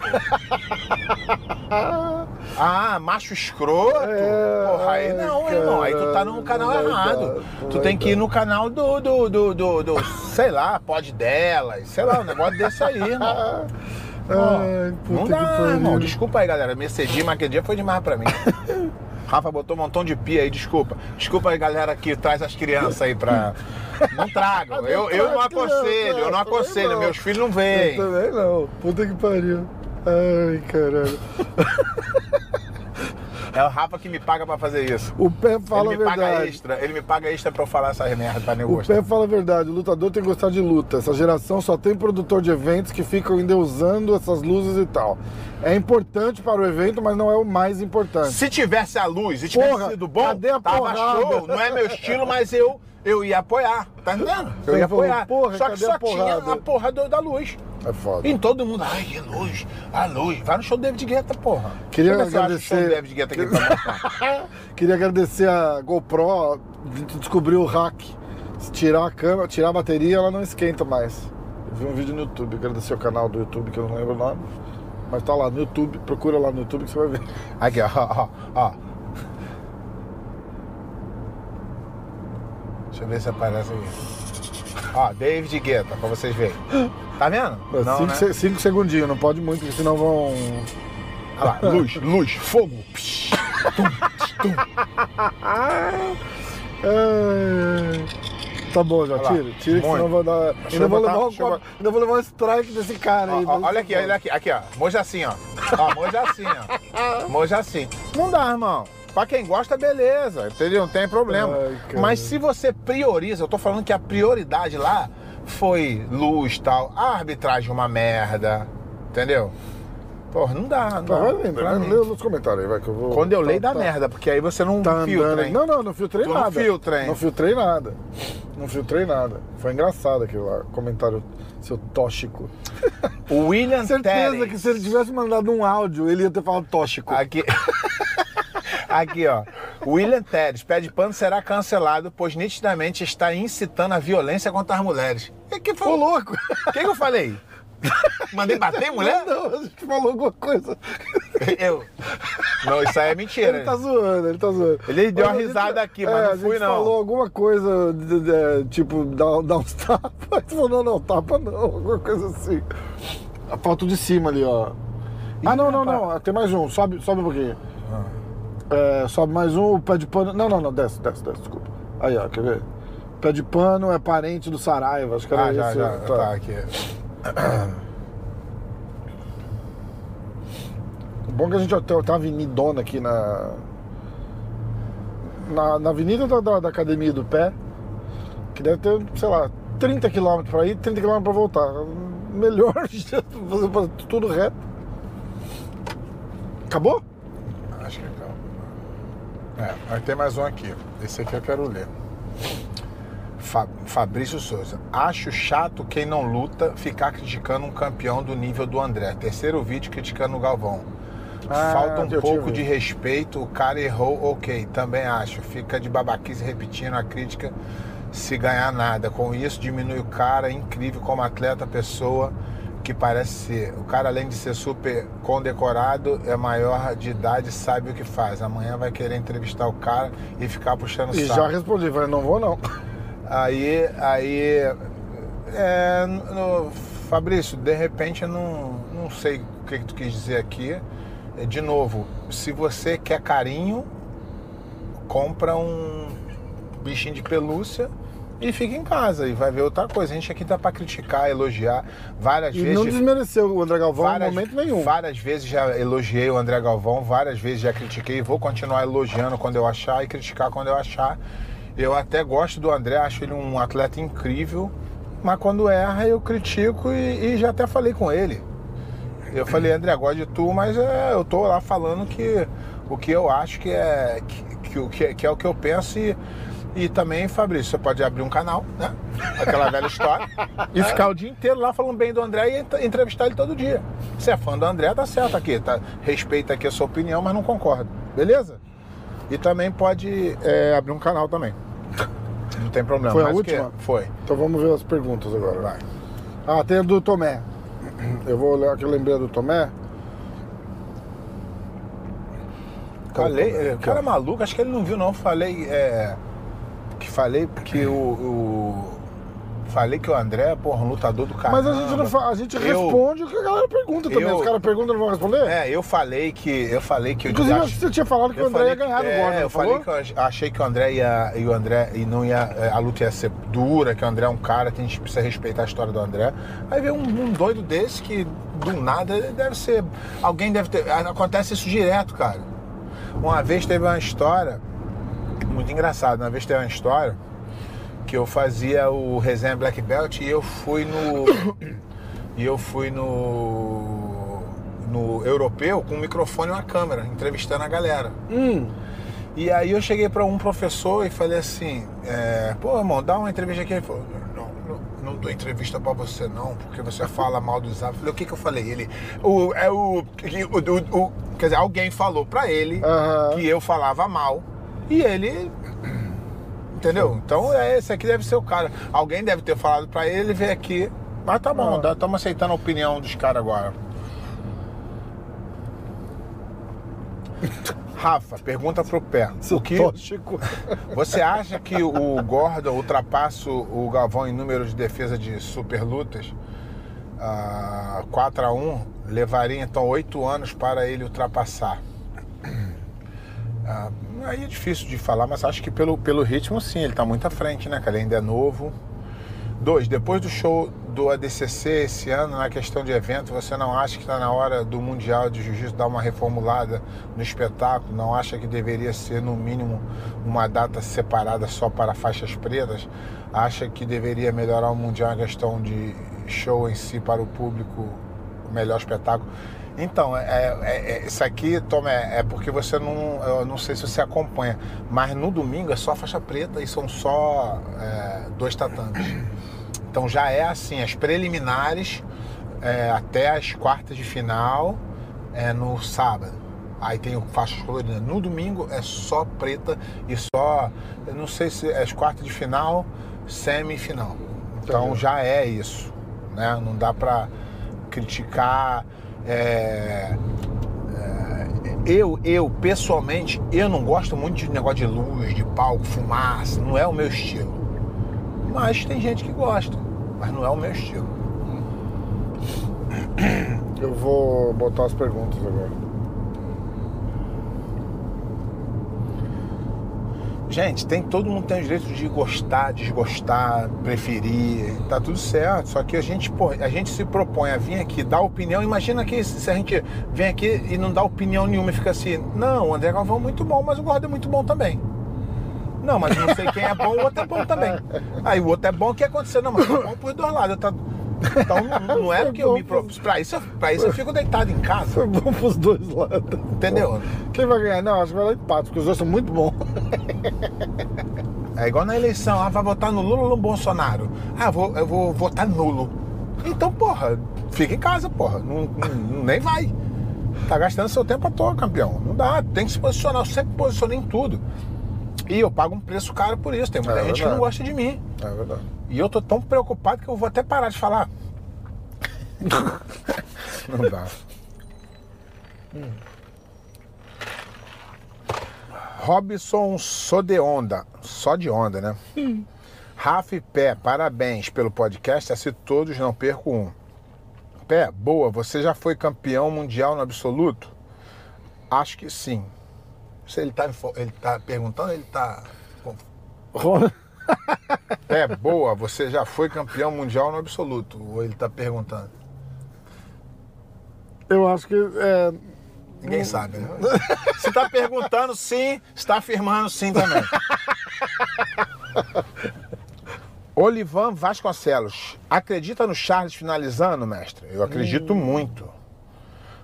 Ah, macho escroto? É, porra, aí não, irmão, aí tu tá no caralho, canal vai errado. dar, tu tem que ir no canal do, do, do, do, do, sei lá, pode delas, sei lá, um negócio desse aí, irmão. Ai, Não dá, irmão. Desculpa aí, galera. Me excedi, mas aquele dia foi demais pra mim. Rafa botou um montão de pia aí, desculpa. Desculpa aí, galera, que traz as crianças aí pra. Não tragam. Eu, eu não aconselho, eu não aconselho. Meus filhos não Eu vêm. também não. Puta que pariu. Ai, caralho. É o Rafa que me paga pra fazer isso. O pé fala ele a me paga verdade. extra, ele me paga extra pra eu falar essas merdas pra O negócio. pé fala a verdade, o lutador tem que gostar de luta. Essa geração só tem produtor de eventos que ficam endeusando essas luzes e tal. É importante para o evento, mas não é o mais importante. Se tivesse a luz e tivesse Porra, sido bom, cadê a tava porrada? show. Não é meu estilo, mas eu, eu ia apoiar. Tá entendendo? Eu ia apoiar. porra, só que só a tinha a porra do- da luz. É foda. E todo mundo, ai, que luz, a luz. Vai no show do David Guetta, porra. Queria Deixa eu ver se eu acho o show do agradecer- David Guetta aqui pra. Queria agradecer a GoPro, descobriu o hack. Se tirar a câmera, tirar a bateria, ela não esquenta mais. Eu vi um vídeo no YouTube, agradecer o canal do YouTube que eu não lembro o nome. Mas tá lá no YouTube, procura lá no YouTube que você vai ver. Aqui, ó, ó, ó. Deixa eu ver se aparece aqui. Ó, David Guetta, pra vocês verem. Tá vendo? Não, cinco, né? se- cinco segundinhos, não pode muito, porque senão vão. Olha lá, luz, luz, fogo. Psh, tum, tum. Ai, Tá bom, já Olha tira. Tira que senão vou dar. Deixa Ainda eu vou, botar- levar um, eu ainda vou levar um strike desse cara aí. Ó, ó, mas olha aqui, olha aqui, aqui, ó. Moja assim, ó. Ó, moja assim, ó. Moja assim. Não dá, irmão. Pra quem gosta, beleza. Entendeu? Não tem problema. Ai. Mas se você prioriza, eu tô falando que a prioridade lá foi luz tal. A arbitragem é uma merda. Entendeu? Porra, não dá. Não Tá, dá. vai lendo, vai ler nos comentários aí, vai que eu vou. Quando eu tá- leio, dá tá- merda, porque aí você não Tá filtra, hein? Não, não, não filtrei Tu não nada. filtra, hein? Não filtrei nada. Não filtrei nada. Foi engraçado aquilo lá, comentário seu tóxico. O William Certeza Teres. que se ele tivesse mandado um áudio, ele ia ter falado tóxico. Aqui. Aqui, ó. William Teres, pé de pano será cancelado, pois nitidamente está incitando a violência contra as mulheres. O que, Ô, foi? louco! O que, que eu falei? Mandei bater mulher? Não, a gente falou alguma coisa. Eu. Não, isso aí é mentira. Ele tá zoando, ele tá zoando. Ele deu uma risada aqui, mas é, não a fui, gente não. falou alguma coisa, de- de- tipo, dar, dar uns tapas. Ele falou, não, não, tapa não, alguma coisa assim. A foto de cima ali, ó. Ah, não, não, não, tem mais um, sobe, sobe um pouquinho. É, sobe mais um, o pé de pano. Não, não, não, desce, desce, desce, desculpa. Aí, ó, quer ver? Pé de pano é parente do Saraiva, acho que era Ah, já, esse. já. tá. Tá, aqui. Bom que a gente tem, tem uma avenidona aqui na. Na, na avenida da, da, da academia do pé, que deve ter, sei lá, 30 km pra ir, 30 km pra voltar. Melhor fazer tudo reto. Acabou? É, mas tem mais um aqui. Esse aqui eu quero ler. Fa- Fabrício Souza. Acho chato quem não luta ficar criticando um campeão do nível do André. Terceiro vídeo criticando o Galvão. Ah, Falta um pouco de respeito, o cara errou, ok. Também acho. Fica de babaquice repetindo a crítica se ganhar nada. Com isso, diminui o cara, é incrível como atleta, pessoa que parece ser. O cara, além de ser super condecorado, é maior de idade, sabe o que faz. Amanhã vai querer entrevistar o cara e ficar puxando E saco. já respondi, falei, não vou não. Aí, aí, é, no- Fabrício, de repente eu não, não sei o que, que tu quis dizer aqui. É, De novo, se você quer carinho, compra um bichinho de pelúcia e fica em casa e vai ver outra coisa. A gente aqui tá pra criticar, elogiar várias E vezes. não desmereceu o André Galvão várias, em momento nenhum. Várias vezes já elogiei o André Galvão, várias vezes já critiquei, vou continuar elogiando quando eu achar e criticar quando eu achar. Eu até gosto do André, acho ele um atleta incrível, mas quando erra eu critico e, e já até falei com ele. Eu falei, André, gosto de tu, mas é, eu tô lá falando que o que eu acho que é, que, que, o- que, que é o que eu penso e, e também, Fabrício, você pode abrir um canal, né? Aquela velha história. E ficar o dia inteiro lá falando bem do André e ent- entrevistar ele todo dia. Se é fã do André, tá certo aqui, tá? Respeita aqui a sua opinião, mas não concordo. Beleza? E também pode é, abrir um canal também. Não tem problema. Foi a última? Foi. Então vamos ver as perguntas agora. Vai. Ah, tem a do Tomé. Eu vou olhar que eu lembrei do Tomé. Falei, o cara é maluco, acho que ele não viu não. Falei, é, que falei que o, o- falei que o André, porra, um lutador do cara. Mas a gente não fa- a gente Eu- responde o que a galera pergunta também. eu- Os caras perguntam não vão responder? É, eu falei que eu falei que eu Inclusive, você tinha falado que o eu André ia ganhar que- é, Gordon, eu não falei falou? que eu ach- achei que o André ia e o André e não ia é, a luta ia ser dura, que o André é um cara que a gente precisa respeitar a história do André. Aí veio um, um doido desse que do nada deve ser alguém deve ter acontece isso direto, cara. Uma vez teve uma história muito engraçada. Uma vez teve uma história que eu fazia o resenha Black Belt e eu fui no e eu fui no no europeu com um microfone e uma câmera entrevistando a galera. Hum, E aí eu cheguei para um professor e falei assim, é, pô, irmão, dá uma entrevista aqui. Ele falou, não, dou entrevista para você não, porque você fala mal dos hábitos. Eu falei, o que que eu falei? Ele, o, é o, que- o, o- o- quer dizer, alguém falou para ele que eu falava mal e ele, entendeu? Então é esse aqui deve ser o cara. Alguém deve ter falado para ele, veio aqui. Mas tá bom, Ah. estamos aceitando a opinião dos caras agora. Rafa, pergunta pro pé. O que você acha que o Gordon ultrapassa o Galvão em número de defesa de super lutas? Ah, 4 a 1 levaria então oito anos para ele ultrapassar. Ah, aí é difícil de falar, mas acho que pelo, pelo ritmo sim, ele está muito à frente, né, cara? Ele ainda é novo. Dois, depois do show do ADCC esse ano, na questão de evento, você não acha que está na hora do Mundial de Jiu-Jitsu dar uma reformulada no espetáculo? Não acha que deveria ser, no mínimo, uma data separada só para faixas pretas? Acha que deveria melhorar o Mundial na questão de show em si para o público, o melhor espetáculo? Então, é, é- é- isso aqui, Tom, é, é porque você não. Eu não sei se você acompanha, mas no domingo é só faixa preta e são só é, dois tatames. Então já é assim, as preliminares é, até as quartas de final é no sábado. Aí tem o faixas coloridas. No domingo é só preta e só, eu não sei se é as quartas de final, semifinal. Então Entendi. já é isso, né? Não dá pra criticar. É, é, eu, eu, pessoalmente, eu não gosto muito de negócio de luz, de palco, fumaça, não é o meu estilo. Mas tem gente que gosta, mas não é o meu estilo. Eu vou botar as perguntas agora. Gente, tem todo mundo tem o direito de gostar, desgostar, preferir, tá tudo certo. Só que a gente, pô, a gente se propõe a vir aqui dar opinião. Imagina que se a gente vem aqui e não dá opinião nenhuma e fica assim, não, o André Galvão é muito bom, mas o Gordo é muito bom também. Não, mas não sei quem é bom, o outro é bom também. Aí o outro é bom, o que aconteceu? Não, mas tá bom pros dois lados. Tá... Então não, não é porque eu me propus. Pra isso, eu- pra isso eu fico deitado em casa, Foi bom pros dois lados. entendeu? Quem vai ganhar? Não, acho que vai dar empate, porque os dois são muito bons. É igual na eleição, ah, vai votar no Lula ou no Bolsonaro? Ah, vou, eu vou votar nulo. Então, porra, fica em casa, porra. Não, não- nem vai. Tá gastando seu tempo à toa, campeão. Não dá, tem que se posicionar. Eu sempre posicionei em tudo. E eu pago um preço caro por isso. Tem muita É gente que verdade. não gosta de mim. É verdade. E eu tô tão preocupado que eu vou até parar de falar. não dá. Robson só de onda. Só de onda, né? Rafa e Pé, parabéns pelo podcast. Assim todos não perco um. Pé, boa, você já foi campeão mundial no absoluto? Acho que sim. Se ele tá, ele tá perguntando, ele tá. É, boa, você já foi campeão mundial no absoluto. Ou ele tá perguntando? Eu acho que é, Ninguém sabe, né? Se tá perguntando sim, está afirmando sim também. Olivan Vasconcelos, acredita no Charles finalizando, mestre? Eu acredito muito.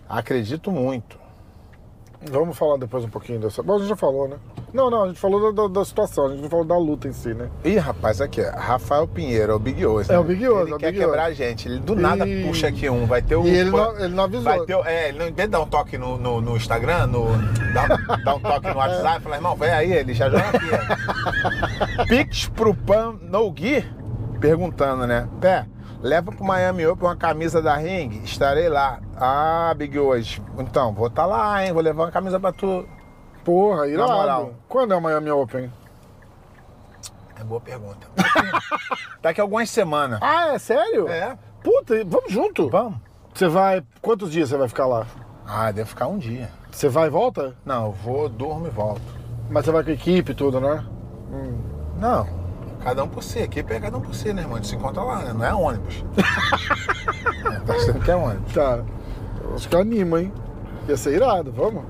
Acredito muito. Vamos falar depois um pouquinho dessa. Bom, a gente já falou, né? Não, não, a gente falou da, da- situação, a gente não falou da luta em si, né? Ih, rapaz, aqui, ó, Rafael Pinheiro, é o Big Oz. É o Big Oz, Ele é o quer Big quebrar a gente. Ele do nada E- puxa aqui um. Vai ter o. E ele não, ele não avisou. Vai ter, é, ele não dar um toque no, no, no Instagram, no, dá, dá um toque no WhatsApp, fala, irmão, vem aí, ele já joga aqui. Pix pro Pan No Gui, perguntando, né? Pé, leva pro Miami Open uma camisa da Ring, estarei lá. Ah, Big hoje. Então, vou estar lá, hein? Vou levar uma camisa pra tu. Porra, irado. moral. Quando é o Miami Open? É boa pergunta. Daqui a algumas semanas. Ah, é sério? É. Puta, vamos junto. Vamos? Você vai. Quantos dias você vai ficar lá? Ah, deve ficar um dia. Você vai e volta? Não, eu vou, durmo e volto. Mas você vai com a equipe e tudo, né? Não, cada um por si. Equipe é cada um por si, né, irmão? A gente se encontra lá, né? Não é ônibus. é, tá achando que é ônibus. Tá. Eu acho que anima, hein? Ia ser irado, vamos?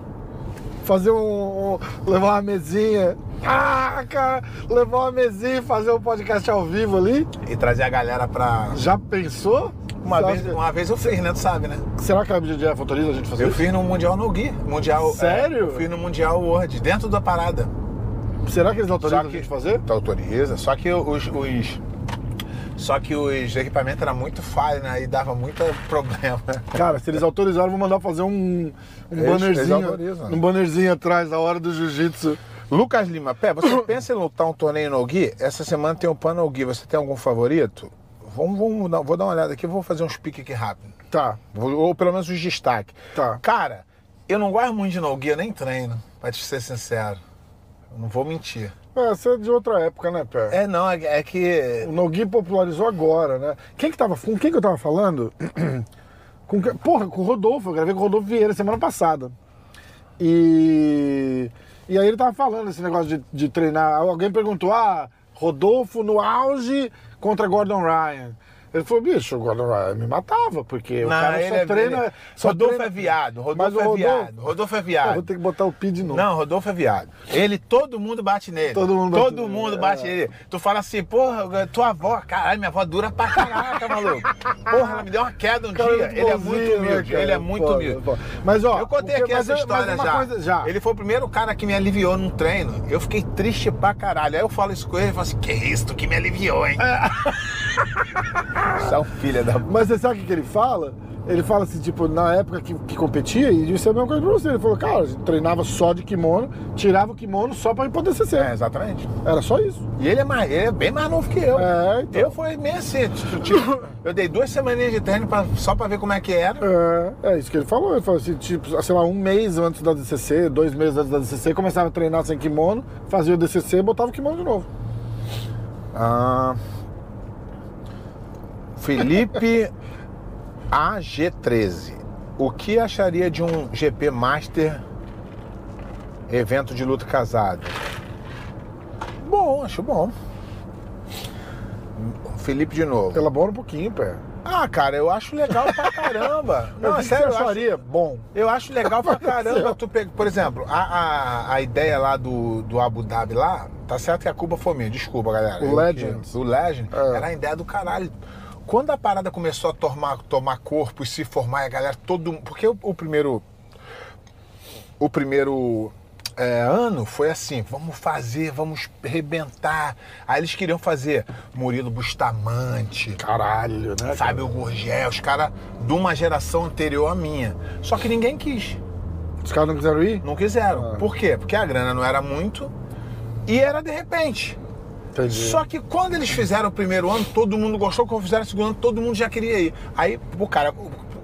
Fazer um. um- levar uma mesinha. Ah, cara! Levar uma mesinha e fazer um podcast ao vivo ali. E trazer a galera pra. Já pensou? Uma Você vez, acha- uma vez eu fiz, né? Tu sabe, né? Será que a BJJF autoriza a gente fazer Eu isso? fiz no Mundial no Gui. Mundial. Sério? é, eu fiz no Mundial World, dentro da parada. Será que eles autorizam Só a que- gente fazer? Tu autoriza, só que os. os- só que os equipamentos eram muito falhos, né? E dava muito problema. Cara, se eles autorizaram, eu vou mandar fazer um, um Eles- bannerzinho. eles um bannerzinho atrás da hora do jiu-jitsu. Lucas Lima, Pé, você pensa em lutar um torneio no Gui? Essa semana tem o Pan no Gui. Você tem algum favorito? Vamos, vamos dar- vou dar uma olhada aqui, vou fazer uns piques aqui rápido. Tá. Vou- Ou pelo menos os destaques. Tá. Cara, Eu não gosto muito de no guia, nem treino, pra te ser sincero. Não vou mentir. É, você é de outra época, né, Pé? É, não, é, é que. O Nogui popularizou agora, né? Quem que tava, com quem que eu tava falando? com, que- porra, com o Rodolfo. Eu gravei com o Rodolfo Vieira semana passada. E, e aí ele tava falando esse negócio de, de treinar. Alguém perguntou, ah, Rodolfo no auge contra Gordon Ryan. Ele falou, bicho, Ryan me matava, porque o cara só é- treina... ele- só Rodolfo treina- é viado, Rodolfo é viado, Rodolfo é Eu viado. vou ter que botar o Pi de novo. Não, Rodolfo é viado. Ele, todo mundo bate nele. Todo mundo bate Todo nele, mundo é. bate nele. Tu fala assim, porra, tua avó, caralho, minha avó dura pra caraca, maluco. Porra, ela me deu uma queda um Cara, dia. Ele é muito né, humilde, cara? ele é muito humilde. foda. Mas, ó, Eu contei aqui essa eu- história já. coisa- já. Ele foi o primeiro cara que me aliviou num treino. Eu fiquei triste pra caralho. Aí eu falo isso com ele e falo assim, que isso, tu que me aliviou, hein? Você é um filho da... Mas você sabe o que, ele fala? Ele fala assim, tipo, na época que, que competia, e isso é a mesma coisa pra você. Ele falou, cara, a gente treinava só de kimono, tirava o kimono só pra ir pro DCC. É, exatamente. Era só isso. E ele é, mais, ele é bem mais novo que eu. É, então. Eu fui meio assim. tipo, tipo, eu dei duas semaninhas de treino pra- só pra ver como é que era. É, é isso que ele falou. Ele falou assim, tipo, sei lá, um mês antes da DCC, dois meses antes da DCC, começava a treinar sem kimono, fazia o DCC e botava o kimono de novo. Ah, Felipe AG13. O que acharia de um GP Master evento de luta casado? Bom, acho bom. Felipe de novo. Elabora um pouquinho, pé. Ah, cara, eu acho legal pra caramba. Não, é que sério, eu você acho, acharia? Bom. eu acho legal pra caramba. Tu pega, por exemplo, a, a, a ideia lá do, do Abu Dhabi lá, tá certo que a culpa foi minha, desculpa, galera. O Eu Legends. que- O Legend É. era a ideia do caralho. Quando a parada começou a tomar, tomar corpo e se formar, a galera todo. Porque o, o primeiro. O primeiro é, ano foi assim: vamos fazer, vamos arrebentar. Aí eles queriam fazer Murilo Bustamante. Caralho, né? Fábio Gurgel, os caras de uma geração anterior à minha. Só que ninguém quis, Os caras não quiseram ir? não quiseram. Ah. Por quê? Porque a grana não era muito e era de repente. Entendi. Só que quando eles fizeram o primeiro ano, todo mundo gostou. Quando fizeram o segundo ano, todo mundo já queria ir. Aí, o cara,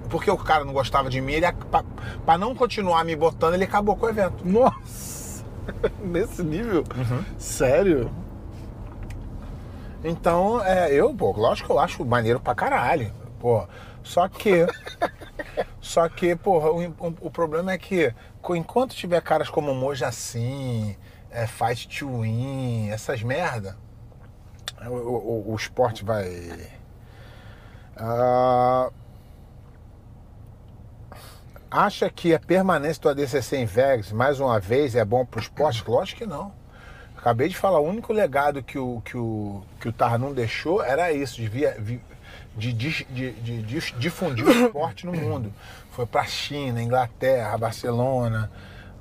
porque o cara não gostava de mim, ele, pra, pra não continuar me botando, ele acabou com o evento. Nossa! Nesse nível? Uhum. Sério? Então, é, eu, pô, lógico que eu acho maneiro pra caralho. Pô, só que. só que, porra, o, o- o problema é que enquanto tiver caras como Moja assim, é, Fight to Win, essas merda, o, o- o esporte vai. Ah, acha que a permanência do ADCC em Vegas, mais uma vez, é bom pro esporte? Lógico que não. Acabei de falar, o único legado que o, que o, que o Tarnum deixou era isso, de, via, vi- de, de, de dis- difundir o esporte no mundo. Foi pra China, Inglaterra, Barcelona,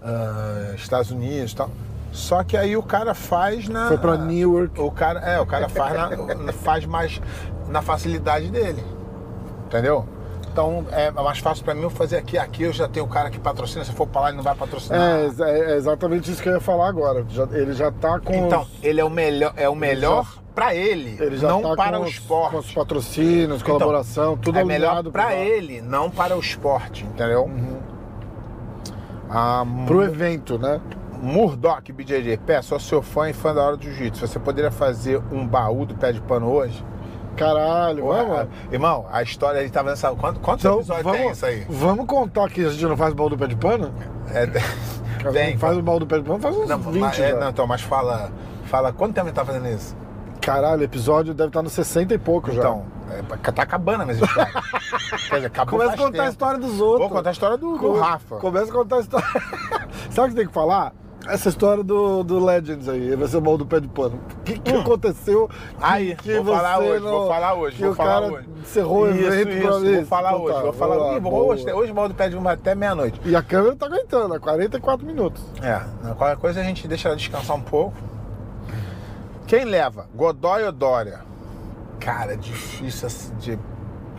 ah, Estados Unidos tal. Só que aí o cara faz na. Foi pra Newark. O cara, é, o cara faz, na- faz mais na facilidade dele. Entendeu? Então é mais fácil pra mim eu fazer aqui. Aqui eu já tenho o cara que patrocina. Se for pra lá, ele não vai patrocinar. É, é exatamente isso que eu ia falar agora. Já- ele já tá com. Então, os- ele é o melhor, é o melhor pra ele, ele não tá para o os- esporte. Com os patrocínios, Então, colaboração, tudo é melhor pro- ele, não para o esporte, entendeu? Ah, Pro evento, né? Murdoch BJJ, pé, sou seu fã e fã da hora do jiu-jitsu. Você poderia fazer um baú do pé de pano hoje? Caralho, Porra, vamos. Irmão, a história ele tava nessa. Quantos, quantos Então, episódios vamos, tem isso aí? vamos contar que a gente não faz baú do pé de pano? É, A tem. faz o baú do pé de pano, faz uns Não, 20 mas, é, não, então, mas fala. Fala, quanto tempo ele tá fazendo isso? Caralho, o episódio deve estar nos 60 e pouco já. Então, é, tá acabando a minha história. Quer dizer, acabou Começa a contar a tempo. história dos outros. Vou contar a história do, do Rafa. Começa a contar a história. Sabe o que tem que falar? Essa história do, do Legends aí, vai ser o baú do pé de pano. O que, que aconteceu? Hum. Aí, que vou falar hoje, não- vou falar hoje, que vou o falar hoje. encerrou o isso, evento isso, pra vou falar Então hoje, tá, vou falar boa, hoje. boa. Hoje, hoje o balde pede uma até meia-noite. E a câmera tá aguentando, é 44 minutos. É, na- qualquer coisa a gente deixa ela descansar um pouco. Quem leva? Godoy ou Dória? Cara, difícil assim de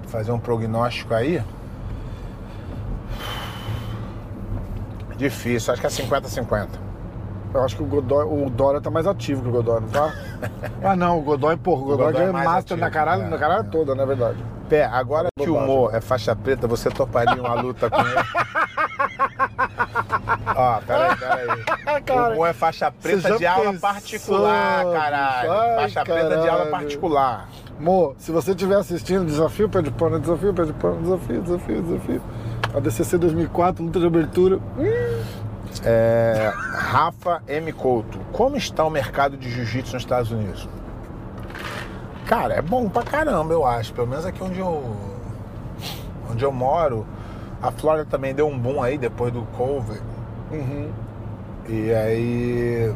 fazer um prognóstico aí. Difícil, acho que é 50-50. Eu acho que o Godoy, o Dória tá mais ativo que o Godoy, não tá? ah não, o Godoy, porra, o Godoy, Godoy já é é master na caralho, é, na caralho é. toda, na verdade. Pé, agora que o. Mo é faixa preta, você toparia uma luta com ele? Ó, peraí, peraí. Cara, o bom é faixa preta de aula particular, caralho. Ai, faixa preta de aula caralho. particular. Mo, se você estiver assistindo Desafio Pé de Pano, Desafio Pé de Pano, Desafio, Desafio, Desafio. A DCC 2004, luta de abertura. Hum, É, Rafa M. Couto, como está o mercado de jiu-jitsu nos Estados Unidos? Cara, é bom pra caramba, eu acho. Pelo menos aqui onde eu, onde eu moro. A Flórida também deu um boom aí depois do Covid. uhum. E aí.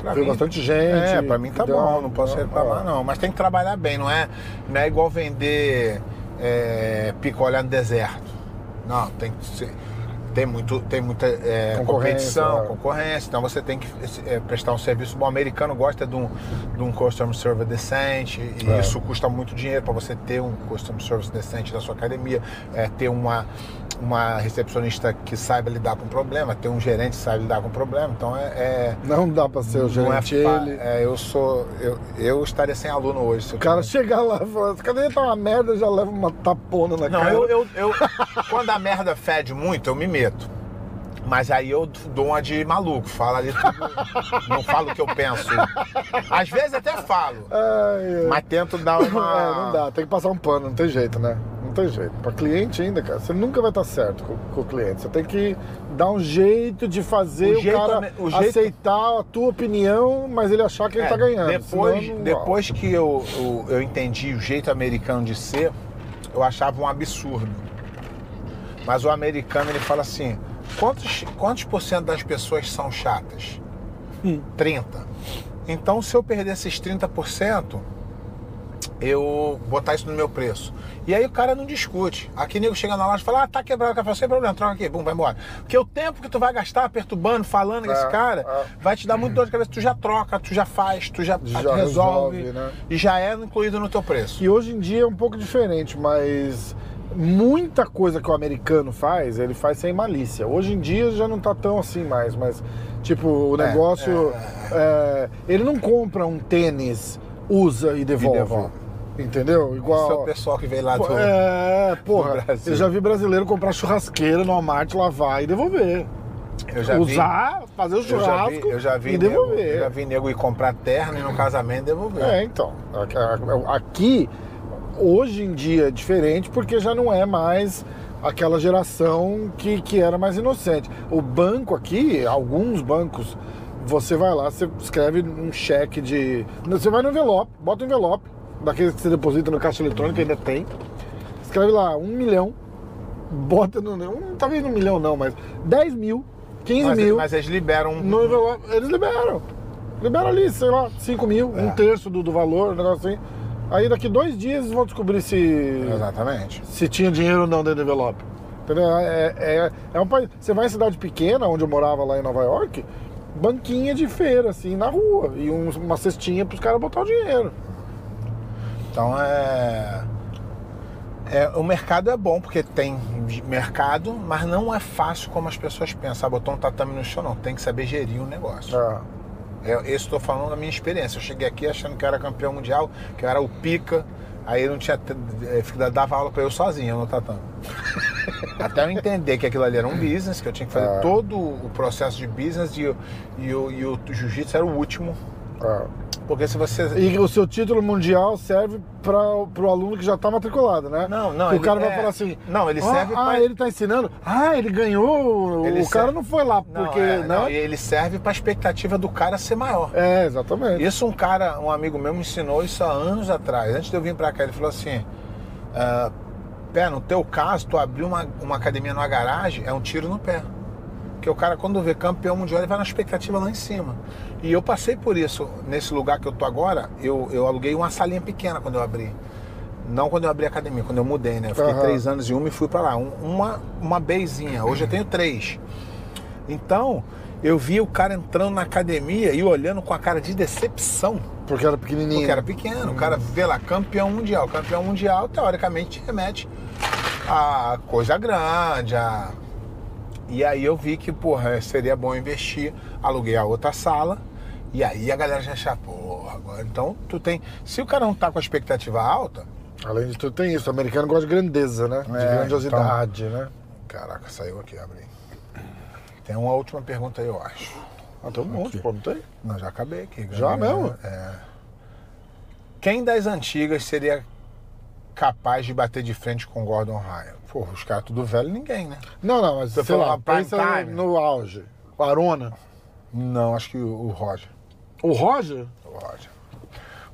pra bastante gente. É, pra mim tá bom, não posso reclamar não. Mas tem que trabalhar bem, não é, não é igual vender é, picolé no deserto. Não, tem que ser. Tem, muito, tem muita é, Concorrência, competição, é. concorrência, então você tem que é, prestar um serviço bom. O americano gosta de um, de um customer service decente, e É. isso custa muito dinheiro para você ter um customer service decente na sua academia, é, ter uma, uma recepcionista que saiba lidar com problema, ter um gerente que saiba lidar com problema. Então é- é, Não dá pra ser o não gerente é, ele. é, eu sou. Eu, eu estaria sem aluno hoje. Se O cara chegar lá e falar, cadê tá uma merda, já leva uma tapona na Não, cara. eu, eu, eu- Quando a merda fede muito, eu me meto. Mas aí eu dou uma de maluco, falo ali tudo. não falo o que eu penso. Às vezes até falo. Ai. Mas tento dar uma. É, não dá, tem que passar um pano, não tem jeito, né? Tem jeito. Pra cliente ainda, cara, você nunca vai estar certo com, com o cliente. Você tem que dar um jeito de fazer O o, jeito cara ame- o jeito- aceitar a tua opinião, mas ele achar que ele É, tá ganhando. Depois, não depois que eu, eu, eu entendi o jeito americano de ser, eu achava um absurdo. Mas o americano ele fala assim: quantos, quantos por cento das pessoas são chatas? Hum. 30. Então se eu perder esses 30%, eu botar isso no meu preço. E aí o cara não discute. Aqui nego chega na loja e fala, ah, tá quebrado o café, sem problema, troca aqui, bum, vai embora. Porque o tempo que tu vai gastar perturbando, falando com esse É, cara, é. vai te dar muito dor de cabeça. Tu já troca, tu já faz, tu já, Já resolve, resolve, né? e já é incluído no teu preço. E hoje em dia é um pouco diferente, mas muita coisa que o americano faz, ele faz sem malícia. Hoje em dia já não tá tão assim mais, mas tipo, o É, negócio. é, ele não compra um tênis, usa e devolve. devolve. Entendeu? Igual. É o pessoal que veio lá do. É, porra, do eu já vi brasileiro comprar churrasqueira no Walmart, lavar e devolver. Eu já vi- Usar, fazer o eu já churrasco vi, eu já vi e nego, devolver. eu já vi nego ir comprar terno e no casamento devolver. É, então. Aqui, hoje em dia é diferente porque já não é mais aquela geração que, que era mais inocente. O banco aqui, alguns bancos, você vai lá, você escreve um cheque de. Você vai no envelope, bota o envelope, daqueles que você deposita no caixa eletrônico, ainda tem. Escreve lá, um milhão, bota no. Um, talvez um milhão não, mas 10 mil, 15 Mas, mil. mas eles liberam um. No envelope, eles liberam. Liberam ali, sei lá, 5 mil, É. um terço do, do valor, um negócio assim. Aí daqui dois dias eles vão descobrir se, Exatamente. se tinha dinheiro ou não dentro do envelope. Entendeu? É, é, é um país. Você vai em cidade pequena, onde eu morava lá em Nova York, banquinha de feira, assim, na rua. E um- uma cestinha pros caras botar o dinheiro. Então é. É, o mercado é bom porque tem mercado, mas não é fácil como as pessoas pensam. Ah, botou um tatame no chão, não. Tem que saber gerir o negócio. Ah, Eu, eu estou falando da minha experiência. Eu cheguei aqui achando que eu era campeão mundial, que eu era o pica. Aí não tinha. eh, dava aula para eu sozinho, eu no tatame. Até eu entender que aquilo ali era um business, que eu tinha que fazer Ah. todo o processo de business e, o- e, o- e o jiu-jitsu era o último. Ah. Porque se você. E o seu título mundial serve para o aluno que já está matriculado, né? Não, não, Que o cara vai é- falar assim. não, ele "Ah, serve Ah, pra- ele tá ensinando. Ah, ele ganhou. Ele o cara serve- não foi lá Não, porque. é, né? não, e ele serve para a expectativa do cara ser maior. É, exatamente. Isso um cara, um amigo meu me ensinou isso há anos atrás. Antes de eu vir pra cá, ele falou assim: ah, Pé, no teu caso, tu abrir uma, uma academia numa garagem é um tiro no pé. Porque o cara, quando vê campeão mundial, ele vai na expectativa lá em cima. E eu passei por isso. Nesse lugar que eu tô agora, eu, eu aluguei uma salinha pequena quando eu abri. Não quando eu abri a academia, quando eu mudei, né? Eu fiquei Aham. três anos em uma e fui pra lá. Um- uma, uma bezinha. Hoje eu tenho três. Então, eu vi o cara entrando na academia e olhando com a cara de decepção. Porque era pequenininho. Porque era pequeno. O cara vê lá, campeão mundial. Campeão mundial, teoricamente, remete a coisa grande. A... E aí eu vi que, porra, seria bom investir. Aluguei a outra sala. E aí a galera já achava, porra, agora. Então, tu tem. Se o cara não tá com a expectativa alta. Além de tudo, tem isso. O americano gosta de grandeza, né? De É, grandiosidade, né? Caraca, saiu aqui, abri. Tem uma última pergunta aí, eu acho. Ah, tem um monte, pô, não tem? Não, já acabei aqui. Já Ganhei, mesmo? É. Quem das antigas seria capaz de bater de frente com o Gordon Ryan? Porra, os caras tudo velho, ninguém, né? Não, não, mas Você sei falou lá, pensa time? no auge. O Arona. Não, acho que o, o Roger. O Roger? O Roger.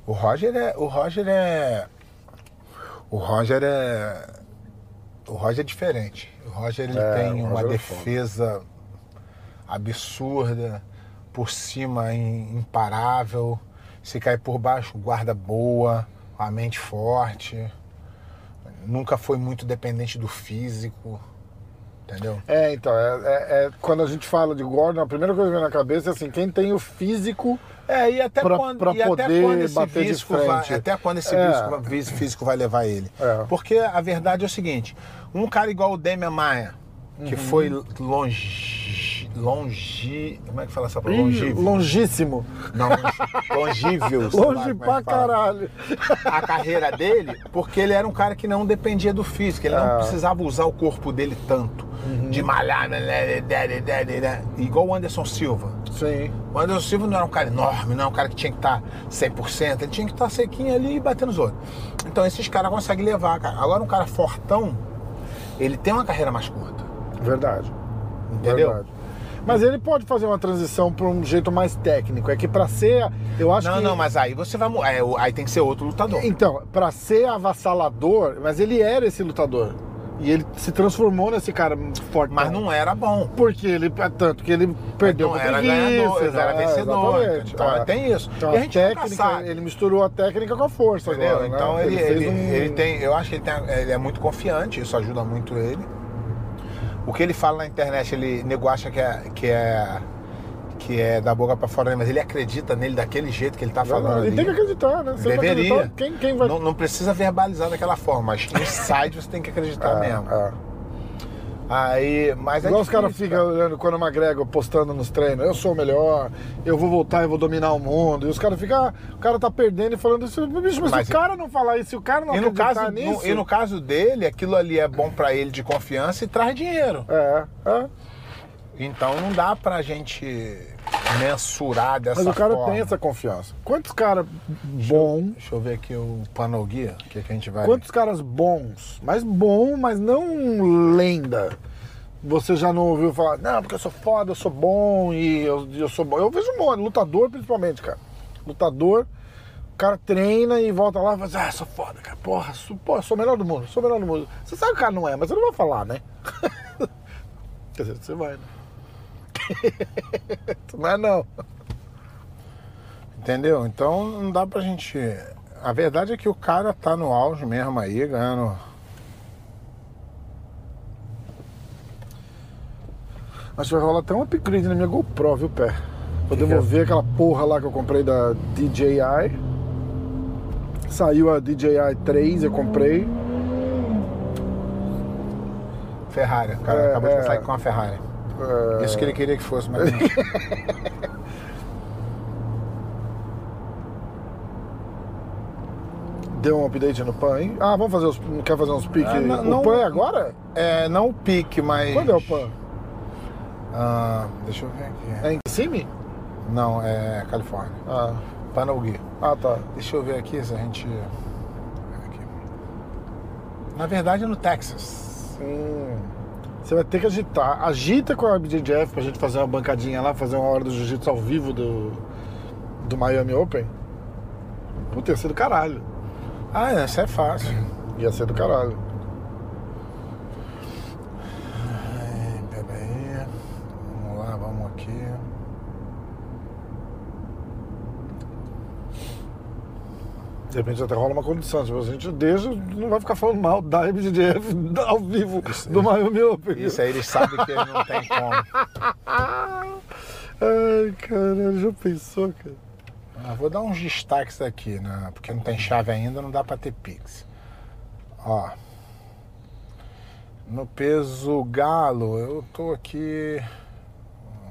O Roger é. O Roger é. O Roger é. O Roger é diferente. O Roger ele É, tem o uma Roger é foda. defesa absurda, por cima im- imparável. Se cair por baixo, guarda boa, a mente forte. Nunca foi muito dependente do físico. Entendeu? É, então, é, é- é- quando a gente fala de Gordon, a primeira coisa que vem na cabeça é assim, quem tem o físico É, e até Pra- quando, pra e até poder quando esse bater de físico vai, até quando esse É. físico, físico vai levar ele. É. Porque a verdade é o seguinte, um cara igual o Demian Maia, que Uhum. foi longe, longe, como é que fala essa palavra? Longíssimo. Não, lá Longe é pra fala. caralho. A carreira dele, porque ele era um cara que não dependia do físico, ele É. não precisava usar o corpo dele tanto, Uhum. de malhar, né, né, né, igual o Anderson Silva. Sim. O Anderson Silva não era um cara enorme, não era um cara que tinha que estar 100%, ele tinha que estar sequinho ali e batendo os outros. Então esses caras conseguem levar, cara. Agora um cara fortão, ele tem uma carreira mais curta, Verdade. entendeu? Verdade. Mas ele pode fazer uma transição para um jeito mais técnico. É que para ser, eu acho Não, que não, mas aí você vai. é, Aí tem que ser outro lutador. então, para ser avassalador, mas ele era esse lutador. E ele se transformou nesse cara forte. Mas não era bom. porque ele é tanto que ele perdeu não era ganhador, ele era é, vencedor. Então É. tem isso. Então, e a a gente técnica, ele misturou a técnica com a força Entendeu? agora, né? Então ele, fez ele, um- ele tem. Eu acho que ele, tem, ele é muito confiante, isso ajuda muito ele. O que ele fala na internet, ele nego acha que é, que é, que é da boca pra fora, mas ele acredita nele daquele jeito que ele tá falando. Ele tem que acreditar, né? Se não Deveria. acreditar, Quem, quem vai... Não, não precisa verbalizar daquela forma, mas inside você tem que acreditar mesmo. É. Aí, mas é Igual os caras ficam olhando quando o McGregor postando nos treinos, eu sou o melhor, eu vou voltar e vou dominar o mundo. E os caras ficam, ah, o cara tá perdendo e falando isso. Bicho, mas, Mas- se o cara não falar isso, se o cara não E no, caso, nisso... no, e no caso dele, aquilo ali é bom pra ele de confiança e traz dinheiro. É, é. Então não dá pra gente mensurar dessa Mas o cara forma. tem essa confiança. Quantos caras bons, Deixa eu ver aqui o Panoguia, o que, que a gente vai. quantos caras bons, mas bom, mas não lenda. Você já não ouviu falar, não, porque eu sou foda, eu sou bom e eu, eu sou bom. Eu vejo um monte, lutador principalmente, cara. Lutador, o cara treina e volta lá e fala assim, ah, sou foda, cara. Porra, sou, porra, sou o melhor do mundo, sou o melhor do mundo. Você sabe que o cara não é, mas você não vai falar, né? Quer dizer, você vai, né? é não. Entendeu? Então não dá pra gente. A verdade é que o cara tá no auge mesmo aí, ganhando. Acho que vai rolar até um upgrade na minha GoPro, viu, pé? Vou Que que devolver aquela porra lá que eu comprei da DJI. Saiu a DJI 3, eu comprei. Ferrari. O cara É, acabou é. de sair com a Ferrari. É, Isso que ele queria que fosse, mas. não. Deu um update no PAN, hein? Ah, vamos fazer os. Quer fazer uns piques? Ah, não- o não- PAN é agora? é, não o pique, mas. Quando é o PAN? Ah, deixa eu ver aqui. É em cima? Não, é Califórnia. Ah, Panogui. ah tá. Deixa eu ver aqui se a gente. Aqui. Na verdade é no Texas. Hum. Você vai ter que agitar. Agita com a BJJF pra gente fazer uma bancadinha lá, fazer uma hora do jiu-jitsu ao vivo do, do Miami Open. Puta, ia ser do caralho. Ah, isso é fácil. Ia ser do caralho. Ai, Peraí. Vamos lá, vamos aqui. De repente até rola uma condição. Tipo, a gente deixa, não vai ficar falando mal da MGF ao vivo do Miami Open. Isso aí eles sabem que eles não tem como. Ai, caralho, já pensou, cara? Ah, vou dar uns destaques aqui, né? Porque não tem chave ainda, não dá pra ter Pix. Ó. No peso galo, eu tô aqui.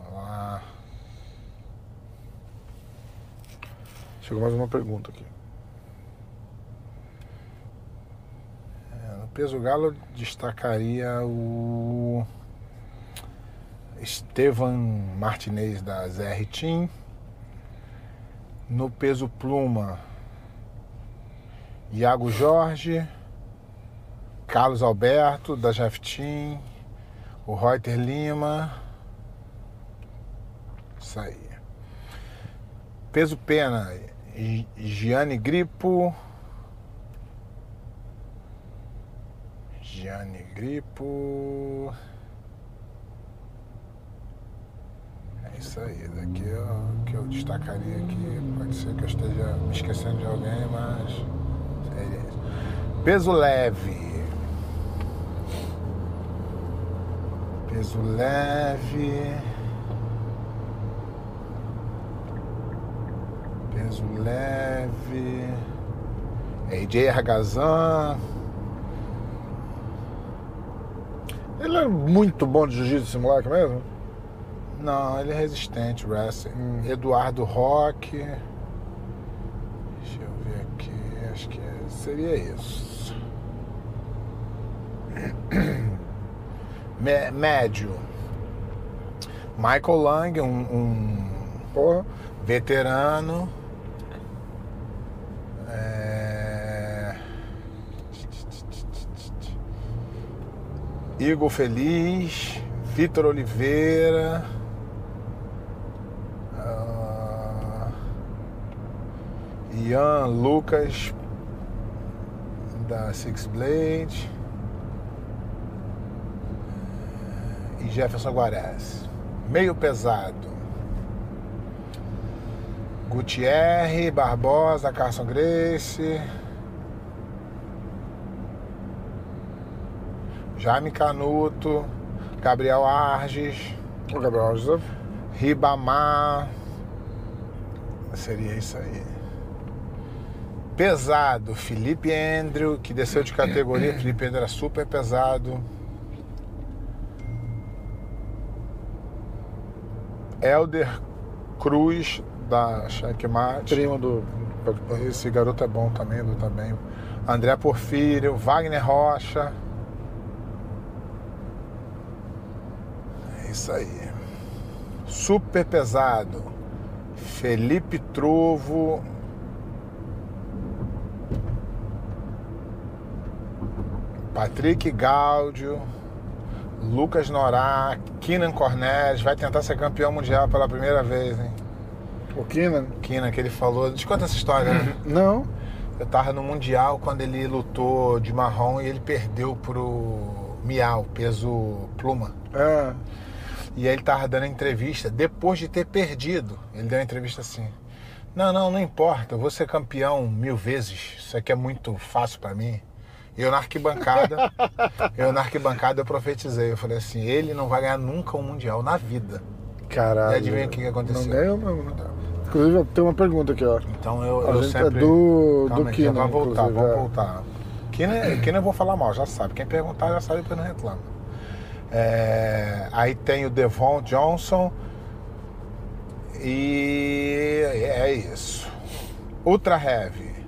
Vamos lá. Chegou mais uma pergunta aqui. É, no peso galo destacaria o. Estevan Martinez da ZR Team. No peso pluma, Iago Jorge, Carlos Alberto da Jeff Team, o Reuter Lima. Isso aí. Peso pena, Gi- Gianni Gripo. Gianni Gripo. É isso aí, daqui é o que eu destacaria aqui. Pode ser que eu esteja me esquecendo de alguém, mas seria isso. Peso leve. Peso leve. Peso leve. AJ Argazan. Ele é muito bom de jiu-jitsu esse moleque mesmo? Não, ele é resistente, wrestling. Eduardo Roque. Deixa eu ver aqui. Acho que é- seria isso. Mé- Médio. Michael Lang, um, um Porra. veterano. Igor Feliz, Vitor Oliveira. ah, Ian Lucas da Six Blade e Jefferson Guarez. Meio pesado. Gutierre, Barbosa, Carson Grace. Jaime Canuto, Gabriel Arges, O Gabriel José. Ribamar. Seria isso aí. Pesado, Felipe Andrew, que desceu de categoria. Felipe Andrew era super pesado. Elder Cruz, da Checkmate. Primo do. Esse garoto é bom também, luta bem. André Porfírio, Wagner Rocha. Isso aí. Super pesado. Felipe Trovo. Patrick Gaudio. Lucas Norá. Keenan Cornelius. Vai tentar ser campeão mundial pela primeira vez, hein? O Keenan? Keenan, que ele falou. Te conta essa história, né? Não. Eu tava no Mundial quando ele lutou de marrom e ele perdeu pro Miau, peso pluma. É. E aí ele tava dando entrevista depois de ter perdido. Ele deu uma entrevista assim: Não, não, não importa, eu vou ser campeão mil vezes. Isso aqui é muito fácil pra mim. E eu na arquibancada, eu na arquibancada eu profetizei. Eu falei assim: ele não vai ganhar nunca um Mundial na vida. Caralho. E adivinha o que que aconteceu? Não ganhou mesmo, né? Inclusive, eu tenho uma pergunta aqui, ó. Então eu, A eu gente é sempre. do- Calma do Já vai voltar, inclusive, vamos é. voltar. Keenan, Keenan eu vou falar mal, já sabe. Quem perguntar já sabe, depois não reclama. É, aí tem o Devon Johnson. E é isso. Ultra Heavy.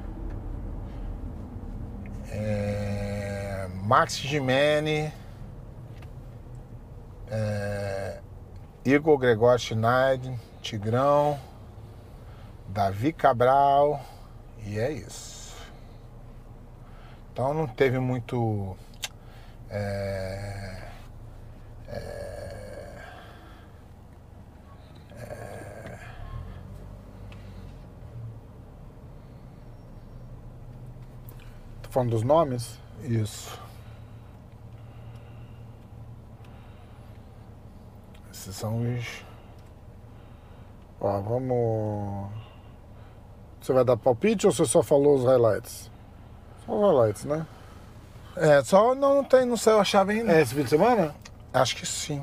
É, Max Gimene. É, Igor Gregório Schneider, Tigrão. Davi Cabral. E é isso. Então não teve muito. é, Tô falando dos nomes? Isso. Esses são os. Ó, vamos. Você vai dar palpite ou você só falou os highlights? Só os highlights, né? É, só não, não tem, não sei, eu achava ainda. É esse fim de semana? Acho que sim.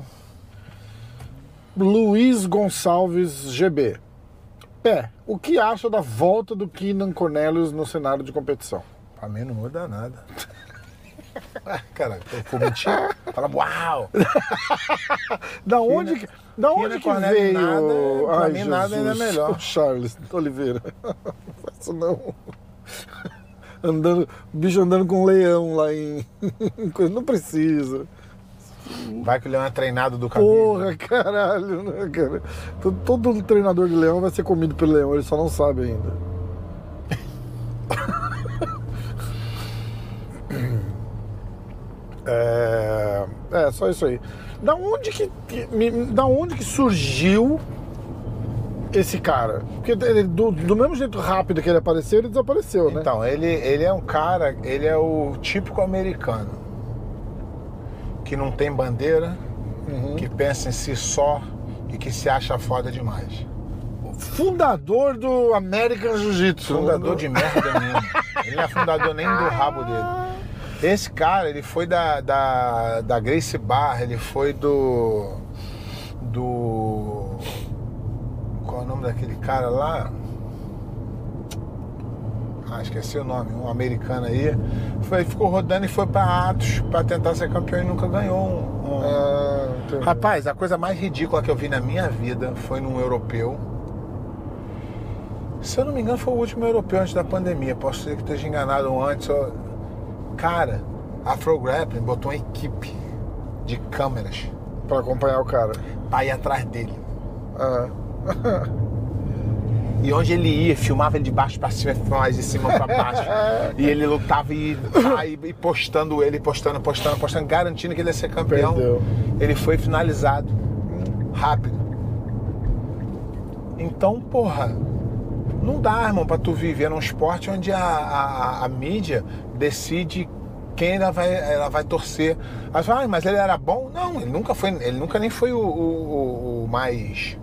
Luiz Gonçalves GB. Pé, o que acha da volta do Keenan Cornelius no cenário de competição? Pra mim não muda nada. Ah, Cara, eu vou mentir? Fala, uau! Da onde, que- da onde que Cornelius veio? nada, pra mim nada ainda é melhor. O Charles Oliveira. Não faz isso não. Andando, o bicho andando com um leão lá em. coisa- Não precisa. Vai que o leão é treinado do cabelo. Porra, caralho, né, cara? Todo, todo treinador de leão vai ser comido pelo leão, ele só não sabe ainda. É, é só isso aí. Da onde que, da onde que surgiu esse cara? Porque ele- do, do mesmo jeito rápido que ele apareceu, ele desapareceu, né? Então, ele, ele é um cara, ele é o típico americano. Que não tem bandeira, Uhum. que pensa em si só e que se acha foda demais. Fundador do American Jiu-Jitsu. Fundador de merda mesmo. Ele não é fundador nem do rabo dele. Esse cara, ele foi da, da, da Grace Barra, ele foi do. Do. Qual é o nome daquele cara lá? Ah, esqueci o nome, um americano aí. Foi, ficou rodando e foi pra Atos pra tentar ser campeão e nunca ganhou um. um- Ah. Rapaz, a coisa mais ridícula que eu vi na minha vida foi num europeu. Se eu não me engano, foi o último europeu antes da pandemia. Posso ser que esteja enganado antes. ó. Cara, a Afro Grappling botou uma equipe de câmeras Pra acompanhar o cara. pra ir atrás dele. Ah. E onde ele ia, filmava ele de baixo pra cima, filmava mais de cima pra baixo. e ele lutava e, e, postando ele, postando, postando, postando, garantindo que ele ia ser campeão. Perdeu. Ele foi finalizado. Rápido. Então, porra, não dá, irmão, pra tu viver num esporte onde a, a, a mídia decide quem ela vai, ela vai torcer. Aí fala, ah, mas ele era bom? Não, ele nunca foi, ele nunca nem foi o- o- o mais.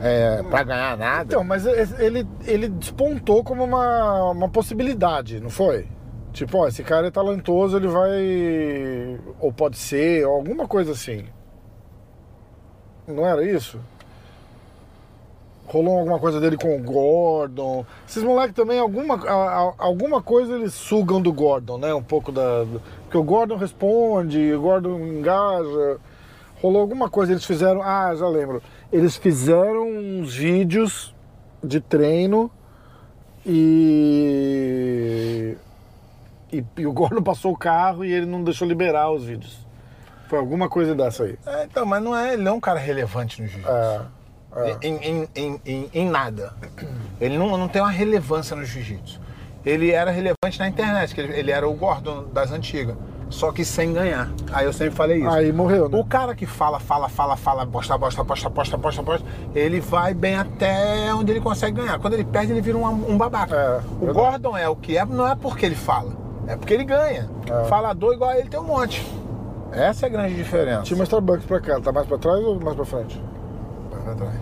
É, pra ganhar nada. Então, mas ele, ele despontou como uma, uma possibilidade, não foi? Tipo, ó, esse cara é talentoso, ele vai. Ou pode ser, ou alguma coisa assim. Não era isso? Rolou alguma coisa dele com o Gordon. Esses moleques também, alguma, alguma coisa eles sugam do Gordon, né? Um pouco da. do- Porque o Gordon responde, o Gordon engaja. Rolou alguma coisa, eles fizeram. Ah, já lembro. Eles fizeram uns vídeos de treino e. E, e o Gordon passou o carro e ele não deixou liberar os vídeos. Foi alguma coisa dessa aí. É, então, mas não é, ele não é um cara relevante no jiu-jitsu. É, é. Em, em, em, em, em nada. Ele não, não tem uma relevância no jiu-jitsu. Ele era relevante na internet, que ele, ele era o Gordon das antigas. Só que sem ganhar. Aí eu sempre falei isso. Aí morreu, né? O cara que fala, fala, fala, fala, posta, posta, posta, posta, posta, posta, ele vai bem até onde ele consegue ganhar. Quando ele perde, ele vira um, um babaca. É, o verdade. Gordon é o que é, não é porque ele fala, é porque ele ganha. É. Falador igual a ele tem um monte. Essa é a grande diferença. Tinha uma Starbucks pra cá, tá mais pra trás ou mais pra frente? Pra trás.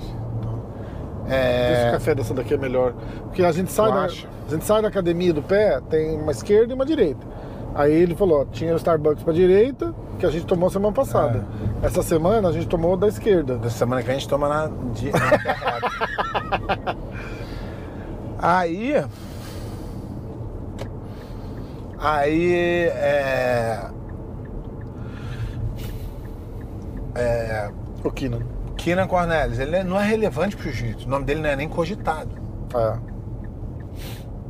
Esse É, café dessa daqui é melhor. Porque a gente sai, da, a gente sai da academia do pé, tem uma esquerda e uma direita. Aí ele falou, ó, tinha o Starbucks pra direita, que a gente tomou semana passada. É. Essa semana a gente tomou da esquerda. da semana que a gente toma na, de. Aí. Aí. É. É. O Keenan. Keenan Cornelius, ele não é relevante pro jiu-jitsu. O nome dele não é nem cogitado. É.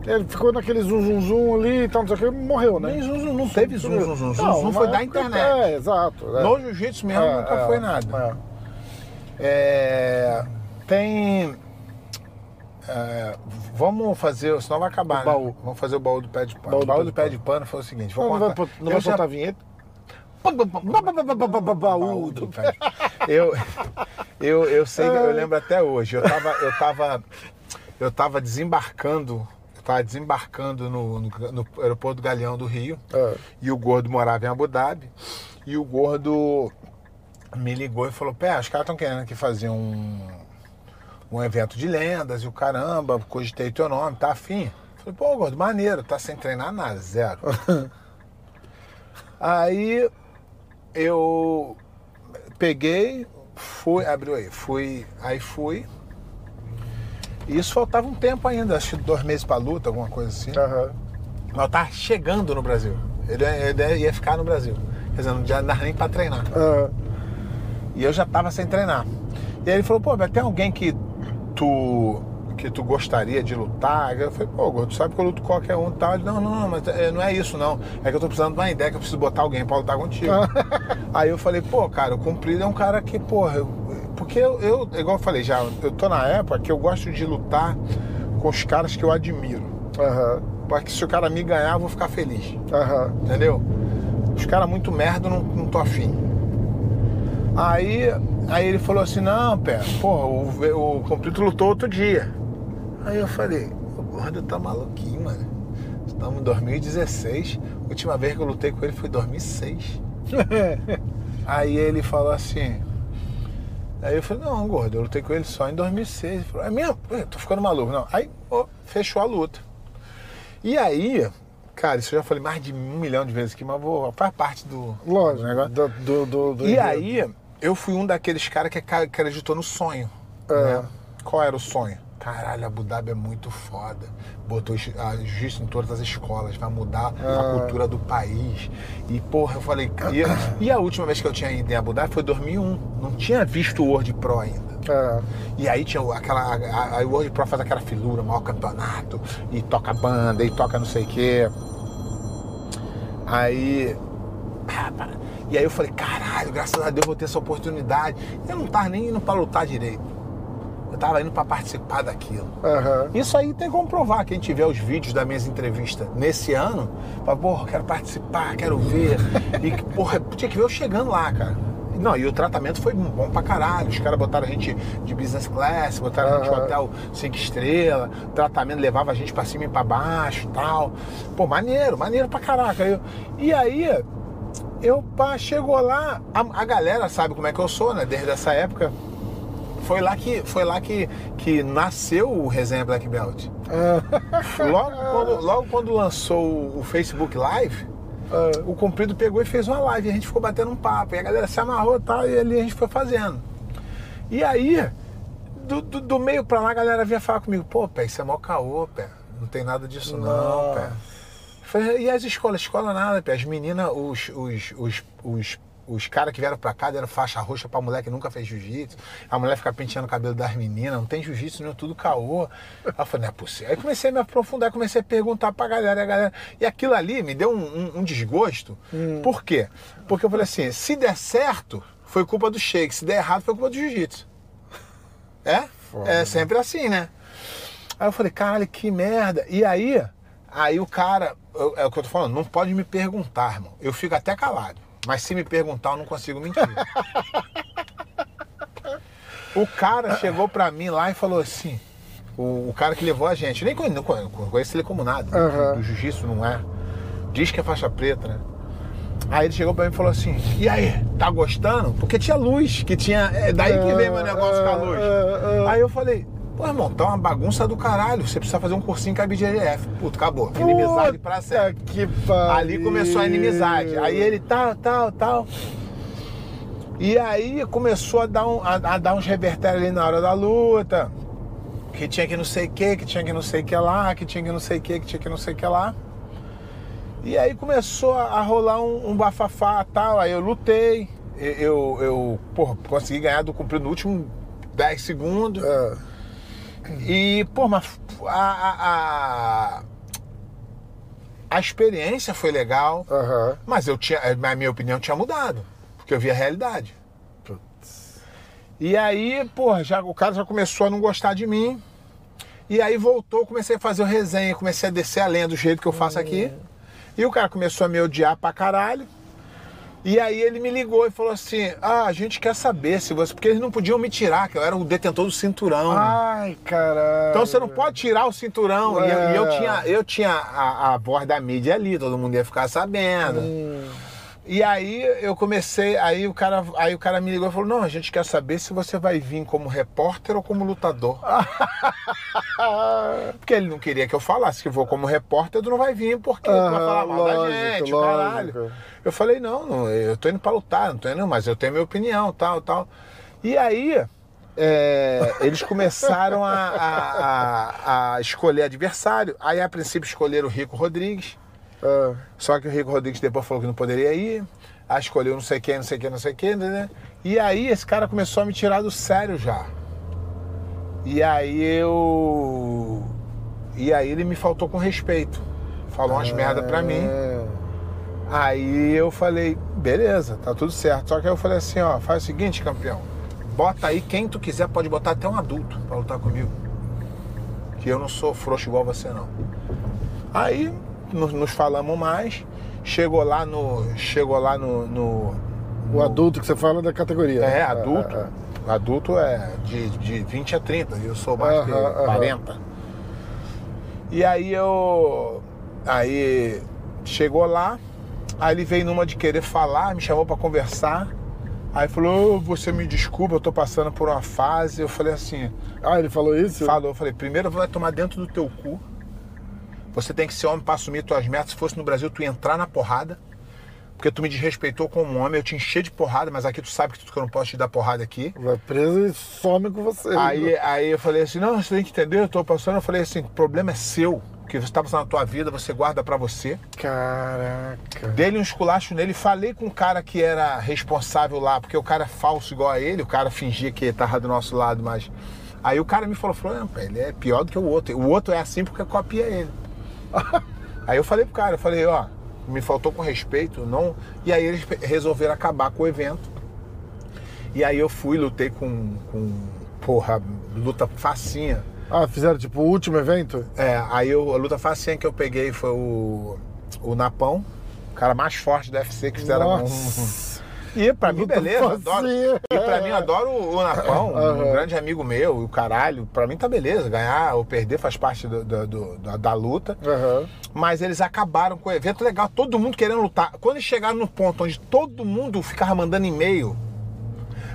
Ele ficou naquele zum zum zum ali e tal, não sei o que, morreu, né? Nem zum, zum, não teve zum, zum, zum. Zum, zum foi da época- internet. É, exato. é. No jiu-jitsu mesmo É, nunca é, foi nada. é. É, tem. é, vamos fazer, senão vai acabar, O né? baú. Vamos fazer o baú do pé de pano. Baú o baú do pé pano. de pano foi o seguinte: vou Não, contar- não vai já- soltar a vinheta? Baú do pé de- Eu, eu, eu sei, eu lembro até hoje. Eu tava, eu tava, eu tava desembarcando, tava desembarcando no, no, no aeroporto do Galeão do Rio. É. E o gordo morava em Abu Dhabi. E o gordo me ligou e falou: Pé, os caras estão querendo aqui fazer um, um evento de lendas e o caramba, cogitei teu nome, tá afim? Falei, pô, gordo, maneiro, tá sem treinar nada, zero. aí eu peguei, fui, abriu aí, fui, aí fui. E isso faltava um tempo ainda, acho que dois meses pra luta, alguma coisa assim. Aham. Mas eu tava chegando no Brasil. Ele, ele ia ficar no Brasil. Quer dizer, não tinha dava nem pra treinar. É. E eu já tava sem treinar. E aí ele falou, pô, mas tem alguém que tu que tu gostaria de lutar? Eu falei, pô, Gordo, tu sabe que eu luto qualquer um e tal. Ele, não, não, não, mas é, não é isso não. É que eu tô precisando de uma ideia que eu preciso botar alguém pra lutar contigo. Aí eu falei, pô, cara, o Comprido é um cara que, porra, eu- porque eu, eu, igual eu falei já, eu tô na época que eu gosto de lutar com os caras que eu admiro. Aham, Porque se o cara me ganhar, eu vou ficar feliz. aham. Entendeu? Os caras muito merda, não, não tô afim. Aí, aí ele falou assim, não, pé, porra, o, o Comprido lutou outro dia. Aí eu falei, o gordo tá maluquinho, mano. Estamos em 2016. A última vez que eu lutei com ele foi em 2006. Aí ele falou assim. Aí eu falei, não, gordo, eu lutei com ele só em 2006. Ele falou, é mesmo? Eu tô ficando maluco. Não. Aí, ó, fechou a luta. E aí, cara, isso eu já falei mais de um milhão de vezes aqui, mas vou, faz parte do, do Lógico. negócio. Do, do, do, do E enredo. aí, eu fui um daqueles caras que acreditou no sonho. É. né? Qual era o sonho? Caralho, Abu Dhabi é muito foda. Botou a justiça em todas as escolas, vai mudar Ah. a cultura do país. E, porra, eu falei. E, e a última vez que eu tinha ido em Abu Dhabi foi em 2001. Não tinha visto o World Pro ainda. É. E aí tinha aquela. A, a, a World Pro faz aquela filura, maior campeonato, e toca banda, e toca não sei o quê. Aí. E aí eu falei, caralho, graças a Deus eu vou ter essa oportunidade. Eu não tava nem indo pra lutar direito. Eu tava indo pra participar daquilo. Aham. Isso aí tem como provar. Quem tiver os vídeos das minhas entrevistas nesse ano, fala, porra, quero participar, quero ver. E, porra, tinha que ver eu chegando lá, cara. Não, e o tratamento foi bom pra caralho. Os caras botaram a gente de business class, botaram a gente Aham. hotel cinco estrelas, tratamento levava a gente pra cima e pra baixo e tal. Pô, maneiro, maneiro pra caraca. Eu- e aí, eu pá, chegou lá, a, a galera sabe como é que eu sou, né? Desde essa época. Foi lá que, foi lá que, que nasceu o Resenha Black Belt. Logo quando, logo quando lançou o- Facebook Live, o Comprido pegou e fez uma live. E a gente ficou batendo um papo. E a galera se amarrou e tal, e ali a gente foi fazendo. E aí, do, do- do meio pra lá, a galera vinha falar comigo: pô, pé, isso é mó caô, pé. Não tem nada disso, não, Nossa. pé. Falei, e as escolas? Escola nada, pé. As meninas, os, os, os, os, os caras que vieram pra cá deram faixa roxa pra mulher que nunca fez jiu-jitsu. A mulher fica penteando o cabelo das meninas, não tem jiu-jitsu, não é tudo caô. Aí eu falei, não é possível. Aí comecei a me aprofundar, comecei a perguntar pra galera, e a galera. E aquilo ali me deu um, um- um desgosto. Por quê? Porque eu falei assim, se der certo, foi culpa do shake. Se der errado, foi culpa do jiu-jitsu. É? É sempre assim, né? Aí eu falei, caralho, que merda. E aí, aí o cara, eu- é o que eu tô falando, não pode me perguntar, irmão. Eu fico até calado. Mas se me perguntar, eu não consigo mentir. o cara chegou pra mim lá e falou assim. O, o cara que levou a gente, nem conheço, não conheço, ele como nada. Aham. Do jiu-jitsu não é. Diz que é faixa preta, né? Aí ele chegou pra mim e falou assim: E aí, tá gostando? Porque tinha luz, que tinha. É daí que veio meu negócio com a luz. Aí eu falei: Pô, irmão, tá uma bagunça do caralho. Você precisa fazer um cursinho com a BGF. Puto, acabou. Inimizade pra sempre. Puta que pariu. Ali começou a inimizade. Aí ele tal, tal, tal. E aí começou a dar, um- a, a dar uns revertérios ali na hora da luta. Que tinha que não sei o que, que tinha que não sei o que lá, que tinha que não sei o que, que tinha que não sei o que lá. E aí começou a, rolar um, um bafafá e tal. Aí eu lutei. Eu, eu, eu, porra, consegui ganhar do cumprido no último 10 segundos. É. E, pô, mas a, a, a, experiência foi legal, Aham. mas eu tinha, a minha opinião tinha mudado, porque eu vi a realidade. E aí, porra, já, o cara já começou a não gostar de mim. E aí voltou, comecei a fazer o resenha, comecei a descer a lenha do jeito que eu faço aqui. E o cara começou a me odiar pra caralho. E aí ele me ligou e falou assim: Ah, a gente quer saber se você. Porque eles não podiam me tirar, que eu era o detentor do cinturão. Ai, caralho. Então você não pode tirar o cinturão. E eu, e eu tinha, eu tinha a, a voz da mídia ali, todo mundo ia ficar sabendo. Hum. E aí eu comecei, aí o cara, aí o cara me ligou e falou: "Não, a gente quer saber se você vai vir como repórter ou como lutador". porque ele não queria que eu falasse que vou como repórter, tu não vai vir porque tu vai Aham, falar mal da lógico, gente, lógico. caralho. Eu falei: "Não, não, eu tô indo pra lutar, não tô indo, mas eu tenho minha opinião, tal, tal". E aí é, eles começaram a, a- a- a escolher adversário. Aí, a princípio, escolheram o Rico Rodrigues. Ah, Só que o Rico Rodrigues depois falou que não poderia ir. Aí escolheu não sei quem, não sei quem, não sei quem, né? E aí esse cara começou a me tirar do sério já. E aí eu. E aí ele me faltou com respeito. Falou umas merda pra mim. Aí eu falei, beleza, tá tudo certo. Só que aí eu falei assim, ó, faz o seguinte, campeão. Bota aí quem tu quiser, pode botar até um adulto pra lutar comigo. Que eu não sou frouxo igual você não. Aí nos, nos falamos mais. Chegou lá no. Chegou lá no. no- O adulto que você fala da categoria. É, né? adulto. É, é. Adulto é de, de 20 a 30, e eu sou mais de aham. 40. E aí eu. Aí chegou lá, aí ele veio numa de querer falar, me chamou pra conversar. Aí falou, "Ô, você me desculpa, eu tô passando por uma fase. Eu falei assim, Ah, ele falou isso? falou, eu falei, primeiro vai tomar dentro do teu cu. Você tem que ser homem pra assumir tuas metas. Se fosse no Brasil, tu ia entrar na porrada. Porque tu me desrespeitou como homem, eu te enchi de porrada, mas aqui tu sabe que tu- que eu não posso te dar porrada aqui. Vai preso e some com você. Aí, aí eu falei assim, não, você tem que entender, eu tô passando. Eu falei assim, o problema é seu. Que você tá passando na tua vida, você guarda pra você. Caraca. Dei-lhe um esculacho nele, falei com o cara que era responsável lá, porque o cara é falso igual a ele, o cara fingia que tava do nosso lado, mas. Aí o cara me falou, falou, não, ele é pior do que o outro. O outro é assim porque copia ele. aí eu falei pro cara, eu falei, ó, me faltou com respeito, não. E aí eles resolveram acabar com o evento. E aí eu fui, lutei com, com porra, luta facinha. Ah, fizeram tipo o último evento? É, aí eu, a luta facinha que eu peguei foi o, o Napão, o cara mais forte do UFC que fizeram um, Nossa. E pra mim, beleza, adoro. E pra mim, adoro o Napão, um Aham. grande amigo meu, e o caralho. Pra mim tá beleza, ganhar ou perder faz parte do- do- do- da, da luta. Aham. Mas eles acabaram com o evento legal, todo mundo querendo lutar. Quando eles chegaram no ponto onde todo mundo ficava mandando e-mail,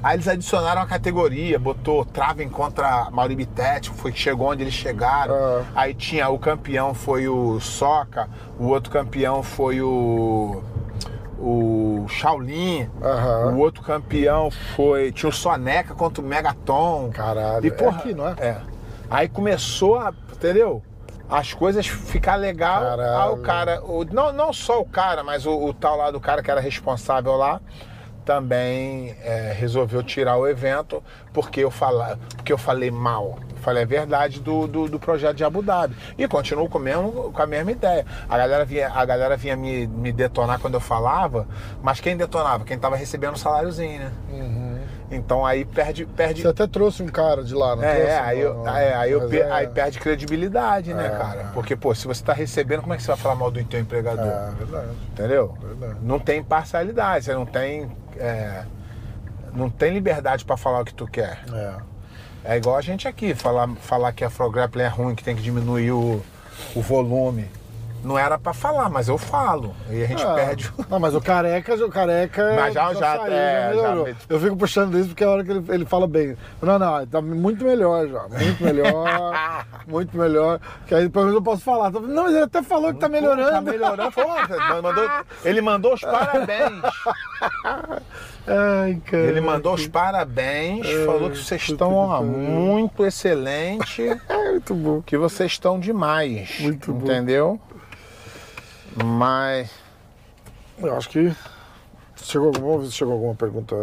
aí eles adicionaram a categoria, botou Traven contra Mauri Bittetti, foi que chegou onde eles chegaram. Ah. Aí tinha o campeão foi o Soca, o outro campeão foi o o Shaolin, Aham. o outro campeão foi tinha o Soneca contra o Megaton. Caralho. E porra, é aqui, não é? é. Aí começou a, entendeu? As coisas ficar legal. Caralho. Aí o cara, o- não, não só o cara, mas o, o tal lá do cara que era responsável lá também é, resolveu tirar o evento porque eu, fala, porque eu falei mal. Falei a verdade do, do, do projeto de Abu Dhabi. E continuo com, mesmo, com a mesma ideia. A galera vinha, a galera vinha me, me detonar quando eu falava, mas quem detonava? Quem tava recebendo o saláriozinho, né? Então aí perde, perde, Você até trouxe um cara de lá, não trouxe? é, aí, eu, Não, é, aí, eu é- aí perde credibilidade, né, É. cara? Porque, pô, se você tá recebendo, como é que você vai falar mal do teu empregador? É, verdade. Entendeu? Verdade. Não tem parcialidade, você não tem. é, não tem liberdade pra falar o que tu quer. É. É igual a gente aqui, falar, falar que a Frograppling é ruim, que tem que diminuir o, o volume. Não era pra falar, mas eu falo. E a gente Ah, perde. Não, mas o careca, o careca. Mas já- já- saiu, é, já melhorou. Eu fico puxando isso porque é a hora que ele, ele fala bem. Não, não, tá muito melhor já. Muito melhor. muito melhor. Que aí pelo menos eu posso falar. Não, mas ele até falou que tá melhorando. Tá melhorando. Mandou- ele mandou os parabéns. Ai, cara. Ele mandou os parabéns, falou que vocês estão ó, muito excelente, É muito bom. que vocês estão demais. Muito bom. entendeu? Mas Eu acho que. Chegou alguma, vamos ver se chegou alguma pergunta.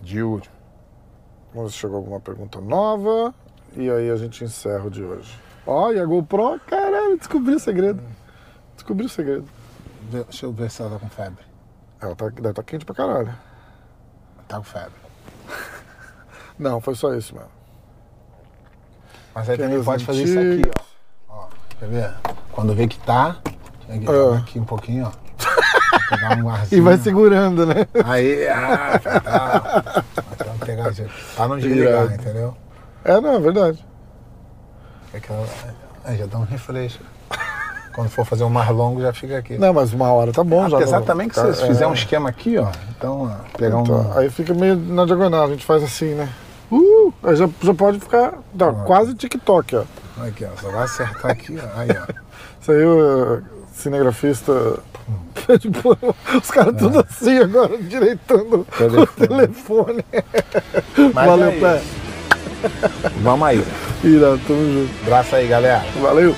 de último. Vamos ver se chegou alguma pergunta nova. E aí a gente encerra o de hoje. Ó, e a GoPro, caralho, descobri o segredo. Descobri o segredo. Deixa eu ver se ela tá com febre. Ela tá, deve estar quente pra caralho. Tá com febre. Não, foi só isso, mano. Mas aí também pode fazer isso aqui, ó. ó. Quer ver? Quando vê que tá, que Ah. pegar aqui um pouquinho, ó. Pegar um E arzinho. vai segurando, né? Aí, ah, tá. Vamos pegar, pra não desligar, entendeu? É, não, é verdade. É que ela, aí já dá um refresco. Quando for fazer um mais longo, já fica aqui. Não, mas uma hora tá bom já. Apesar não- também que tá, se fizer é. um esquema aqui, ó. Então, pegar um. Então, aí fica meio na diagonal, a gente faz assim, né? Uh, aí já, já pode ficar tá, quase TikTok, ó. Aqui, ó. Só vai acertar aqui, ó. Aí, ó. Isso aí cinegrafista. tipo, os caras tudo assim agora, direitando Telefone. o telefone. Mas Valeu, é pé. Vamos aí. Irado, tamo junto. Abraço aí, galera. Valeu.